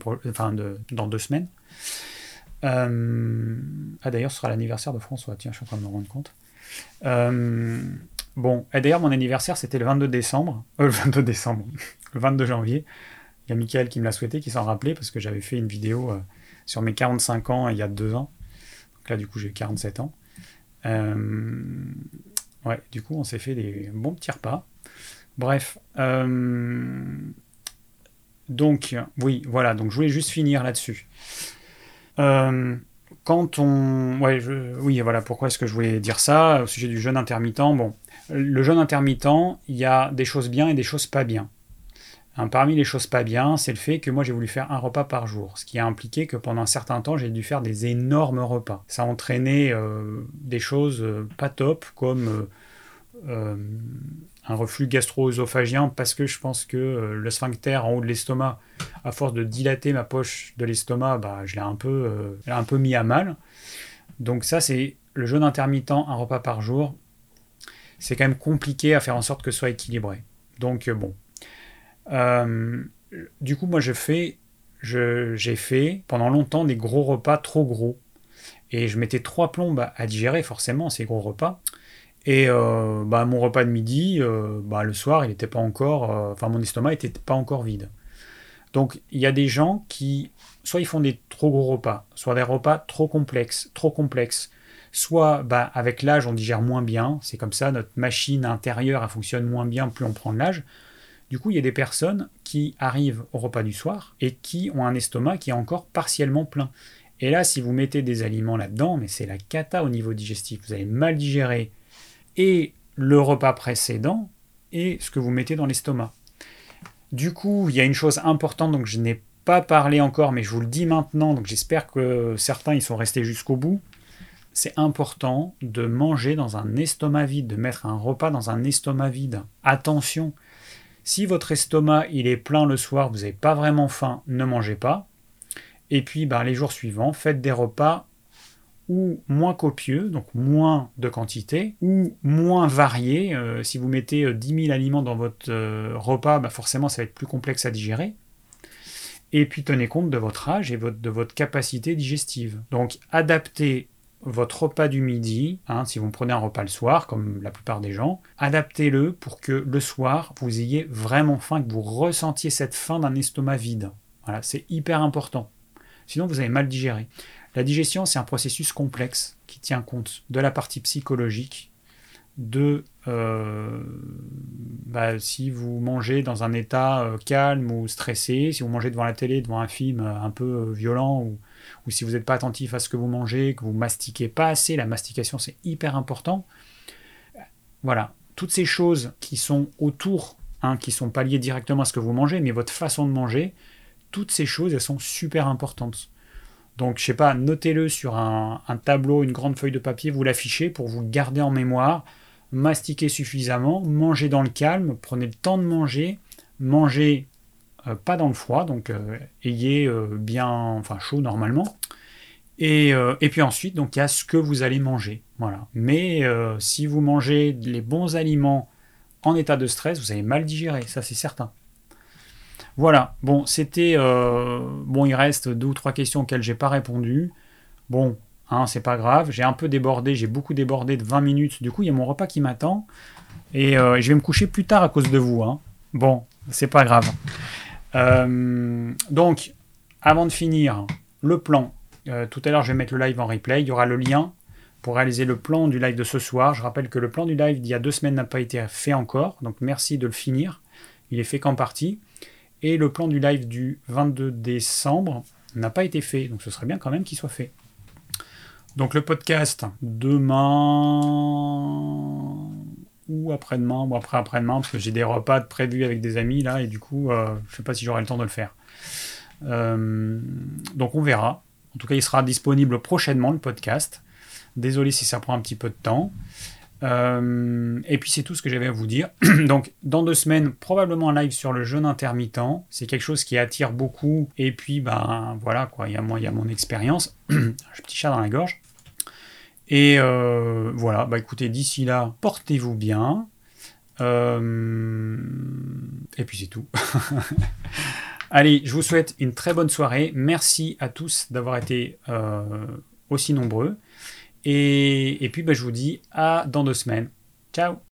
dans deux semaines. Euh, ah d'ailleurs, ce sera l'anniversaire de François, tiens, je suis en train de me rendre compte. Euh, bon, et d'ailleurs, mon anniversaire c'était le 22 décembre, le 22 décembre, le 22 janvier. Il y a Michael qui me l'a souhaité, qui s'en rappelait parce que j'avais fait une vidéo sur mes 45 ans il y a deux ans. Donc là, du coup, j'ai 47 ans. Euh, ouais, du coup, on s'est fait des bons petits repas. Bref. Euh, donc, oui, voilà. Donc, je voulais juste finir là-dessus. Euh, quand on. Ouais, oui, voilà. Pourquoi est-ce que je voulais dire ça au sujet du jeûne intermittent? Bon, le jeûne intermittent, il y a des choses bien et des choses pas bien. Parmi les choses pas bien, c'est le fait que moi j'ai voulu faire un repas par jour, ce qui a impliqué que pendant un certain temps j'ai dû faire des énormes repas. Ça a entraîné euh, des choses euh, pas top comme euh, un reflux gastro-œsophagien parce que je pense que le sphincter en haut de l'estomac, à force de dilater ma poche de l'estomac, bah, je l'ai un, peu, un peu mis à mal. Donc ça c'est le jeûne intermittent, un repas par jour. C'est quand même compliqué à faire en sorte que ce soit équilibré. Donc bon, euh, du coup, moi, je fais, j'ai fait pendant longtemps des gros repas trop gros. Et je mettais trois plombes à digérer, forcément, ces gros repas. Et euh, bah, mon repas de midi, euh, bah, le soir, il n'était pas encore. Enfin, mon estomac n'était pas encore vide. Donc, il y a des gens qui, soit ils font des trop gros repas, soit des repas trop complexes, trop complexes, soit bah, avec l'âge, on digère moins bien. C'est comme ça, notre machine intérieure, elle fonctionne moins bien plus on prend de l'âge. Du coup, il y a des personnes qui arrivent au repas du soir et qui ont un estomac qui est encore partiellement plein. Et là, si vous mettez des aliments là-dedans, mais c'est la cata au niveau digestif. Vous allez mal digérer et le repas précédent et ce que vous mettez dans l'estomac. Du coup, il y a une chose importante, donc je n'ai pas parlé encore, mais je vous le dis maintenant, donc j'espère que certains y sont restés jusqu'au bout. C'est important de manger dans un estomac vide, de mettre un repas dans un estomac vide. Attention, si votre estomac il est plein le soir, vous n'avez pas vraiment faim, ne mangez pas. Et puis ben, les jours suivants, faites des repas ou moins copieux, donc moins de quantité, ou moins varié. Euh, si vous mettez 10 euh, 000 aliments dans votre euh, repas, bah forcément ça va être plus complexe à digérer. Et puis tenez compte de votre âge et de votre capacité digestive. Donc adaptez votre repas du midi, hein, si vous prenez un repas le soir, comme la plupart des gens, adaptez-le pour que le soir, vous ayez vraiment faim, que vous ressentiez cette faim d'un estomac vide. Voilà, c'est hyper important. Sinon, vous avez mal digéré. La digestion, c'est un processus complexe qui tient compte de la partie psychologique, de euh, bah, si vous mangez dans un état euh, calme ou stressé, si vous mangez devant la télé, devant un film euh, un peu violent, ou, ou si vous n'êtes pas attentif à ce que vous mangez, que vous mastiquez pas assez, la mastication c'est hyper important. Voilà, toutes ces choses qui sont autour, hein, qui sont pas liées directement à ce que vous mangez, mais votre façon de manger, toutes ces choses elles sont super importantes. Donc, je sais pas, notez-le sur un, tableau, une grande feuille de papier, vous l'affichez pour vous garder en mémoire, mastiquez suffisamment, mangez dans le calme, prenez le temps de manger, mangez pas dans le froid, donc euh, ayez euh, bien, enfin chaud normalement. Et, et, puis ensuite, donc il y a ce que vous allez manger, voilà. Mais si vous mangez les bons aliments en état de stress, vous allez mal digérer, ça c'est certain. Voilà, bon, c'était. Euh, bon, il reste deux ou trois questions auxquelles j'ai pas répondu. Bon, hein, c'est pas grave. J'ai un peu débordé, j'ai beaucoup débordé de 20 minutes. Du coup, il y a mon repas qui m'attend. Et euh, je vais me coucher plus tard à cause de vous. Hein. Bon, c'est pas grave. Euh, donc, avant de finir, le plan. tout à l'heure, je vais mettre le live en replay. Il y aura le lien pour réaliser le plan du live de ce soir. Je rappelle que le plan du live d'il y a deux semaines n'a pas été fait encore. Donc, merci de le finir. Il est fait qu'en partie. Et le plan du live du 22 décembre n'a pas été fait, donc ce serait bien quand même qu'il soit fait. Donc le podcast demain ou après-demain ou après-après-demain, parce que j'ai des repas prévus avec des amis là, et du coup, euh, je sais pas si j'aurai le temps de le faire. Euh, donc on verra. En tout cas, il sera disponible prochainement, le podcast. Désolé si ça prend un petit peu de temps. Euh, et puis c'est tout ce que j'avais à vous dire. Donc dans deux semaines, probablement un live sur le jeûne intermittent. C'est quelque chose qui attire beaucoup. Et puis ben voilà quoi, il y a moi, il y a mon expérience. un petit chat dans la gorge. Et euh, voilà, bah écoutez, d'ici là, portez-vous bien. Euh, et puis c'est tout. Allez, je vous souhaite une très bonne soirée. Merci à tous d'avoir été aussi nombreux. Et, puis, bah, je vous dis à dans deux semaines. Ciao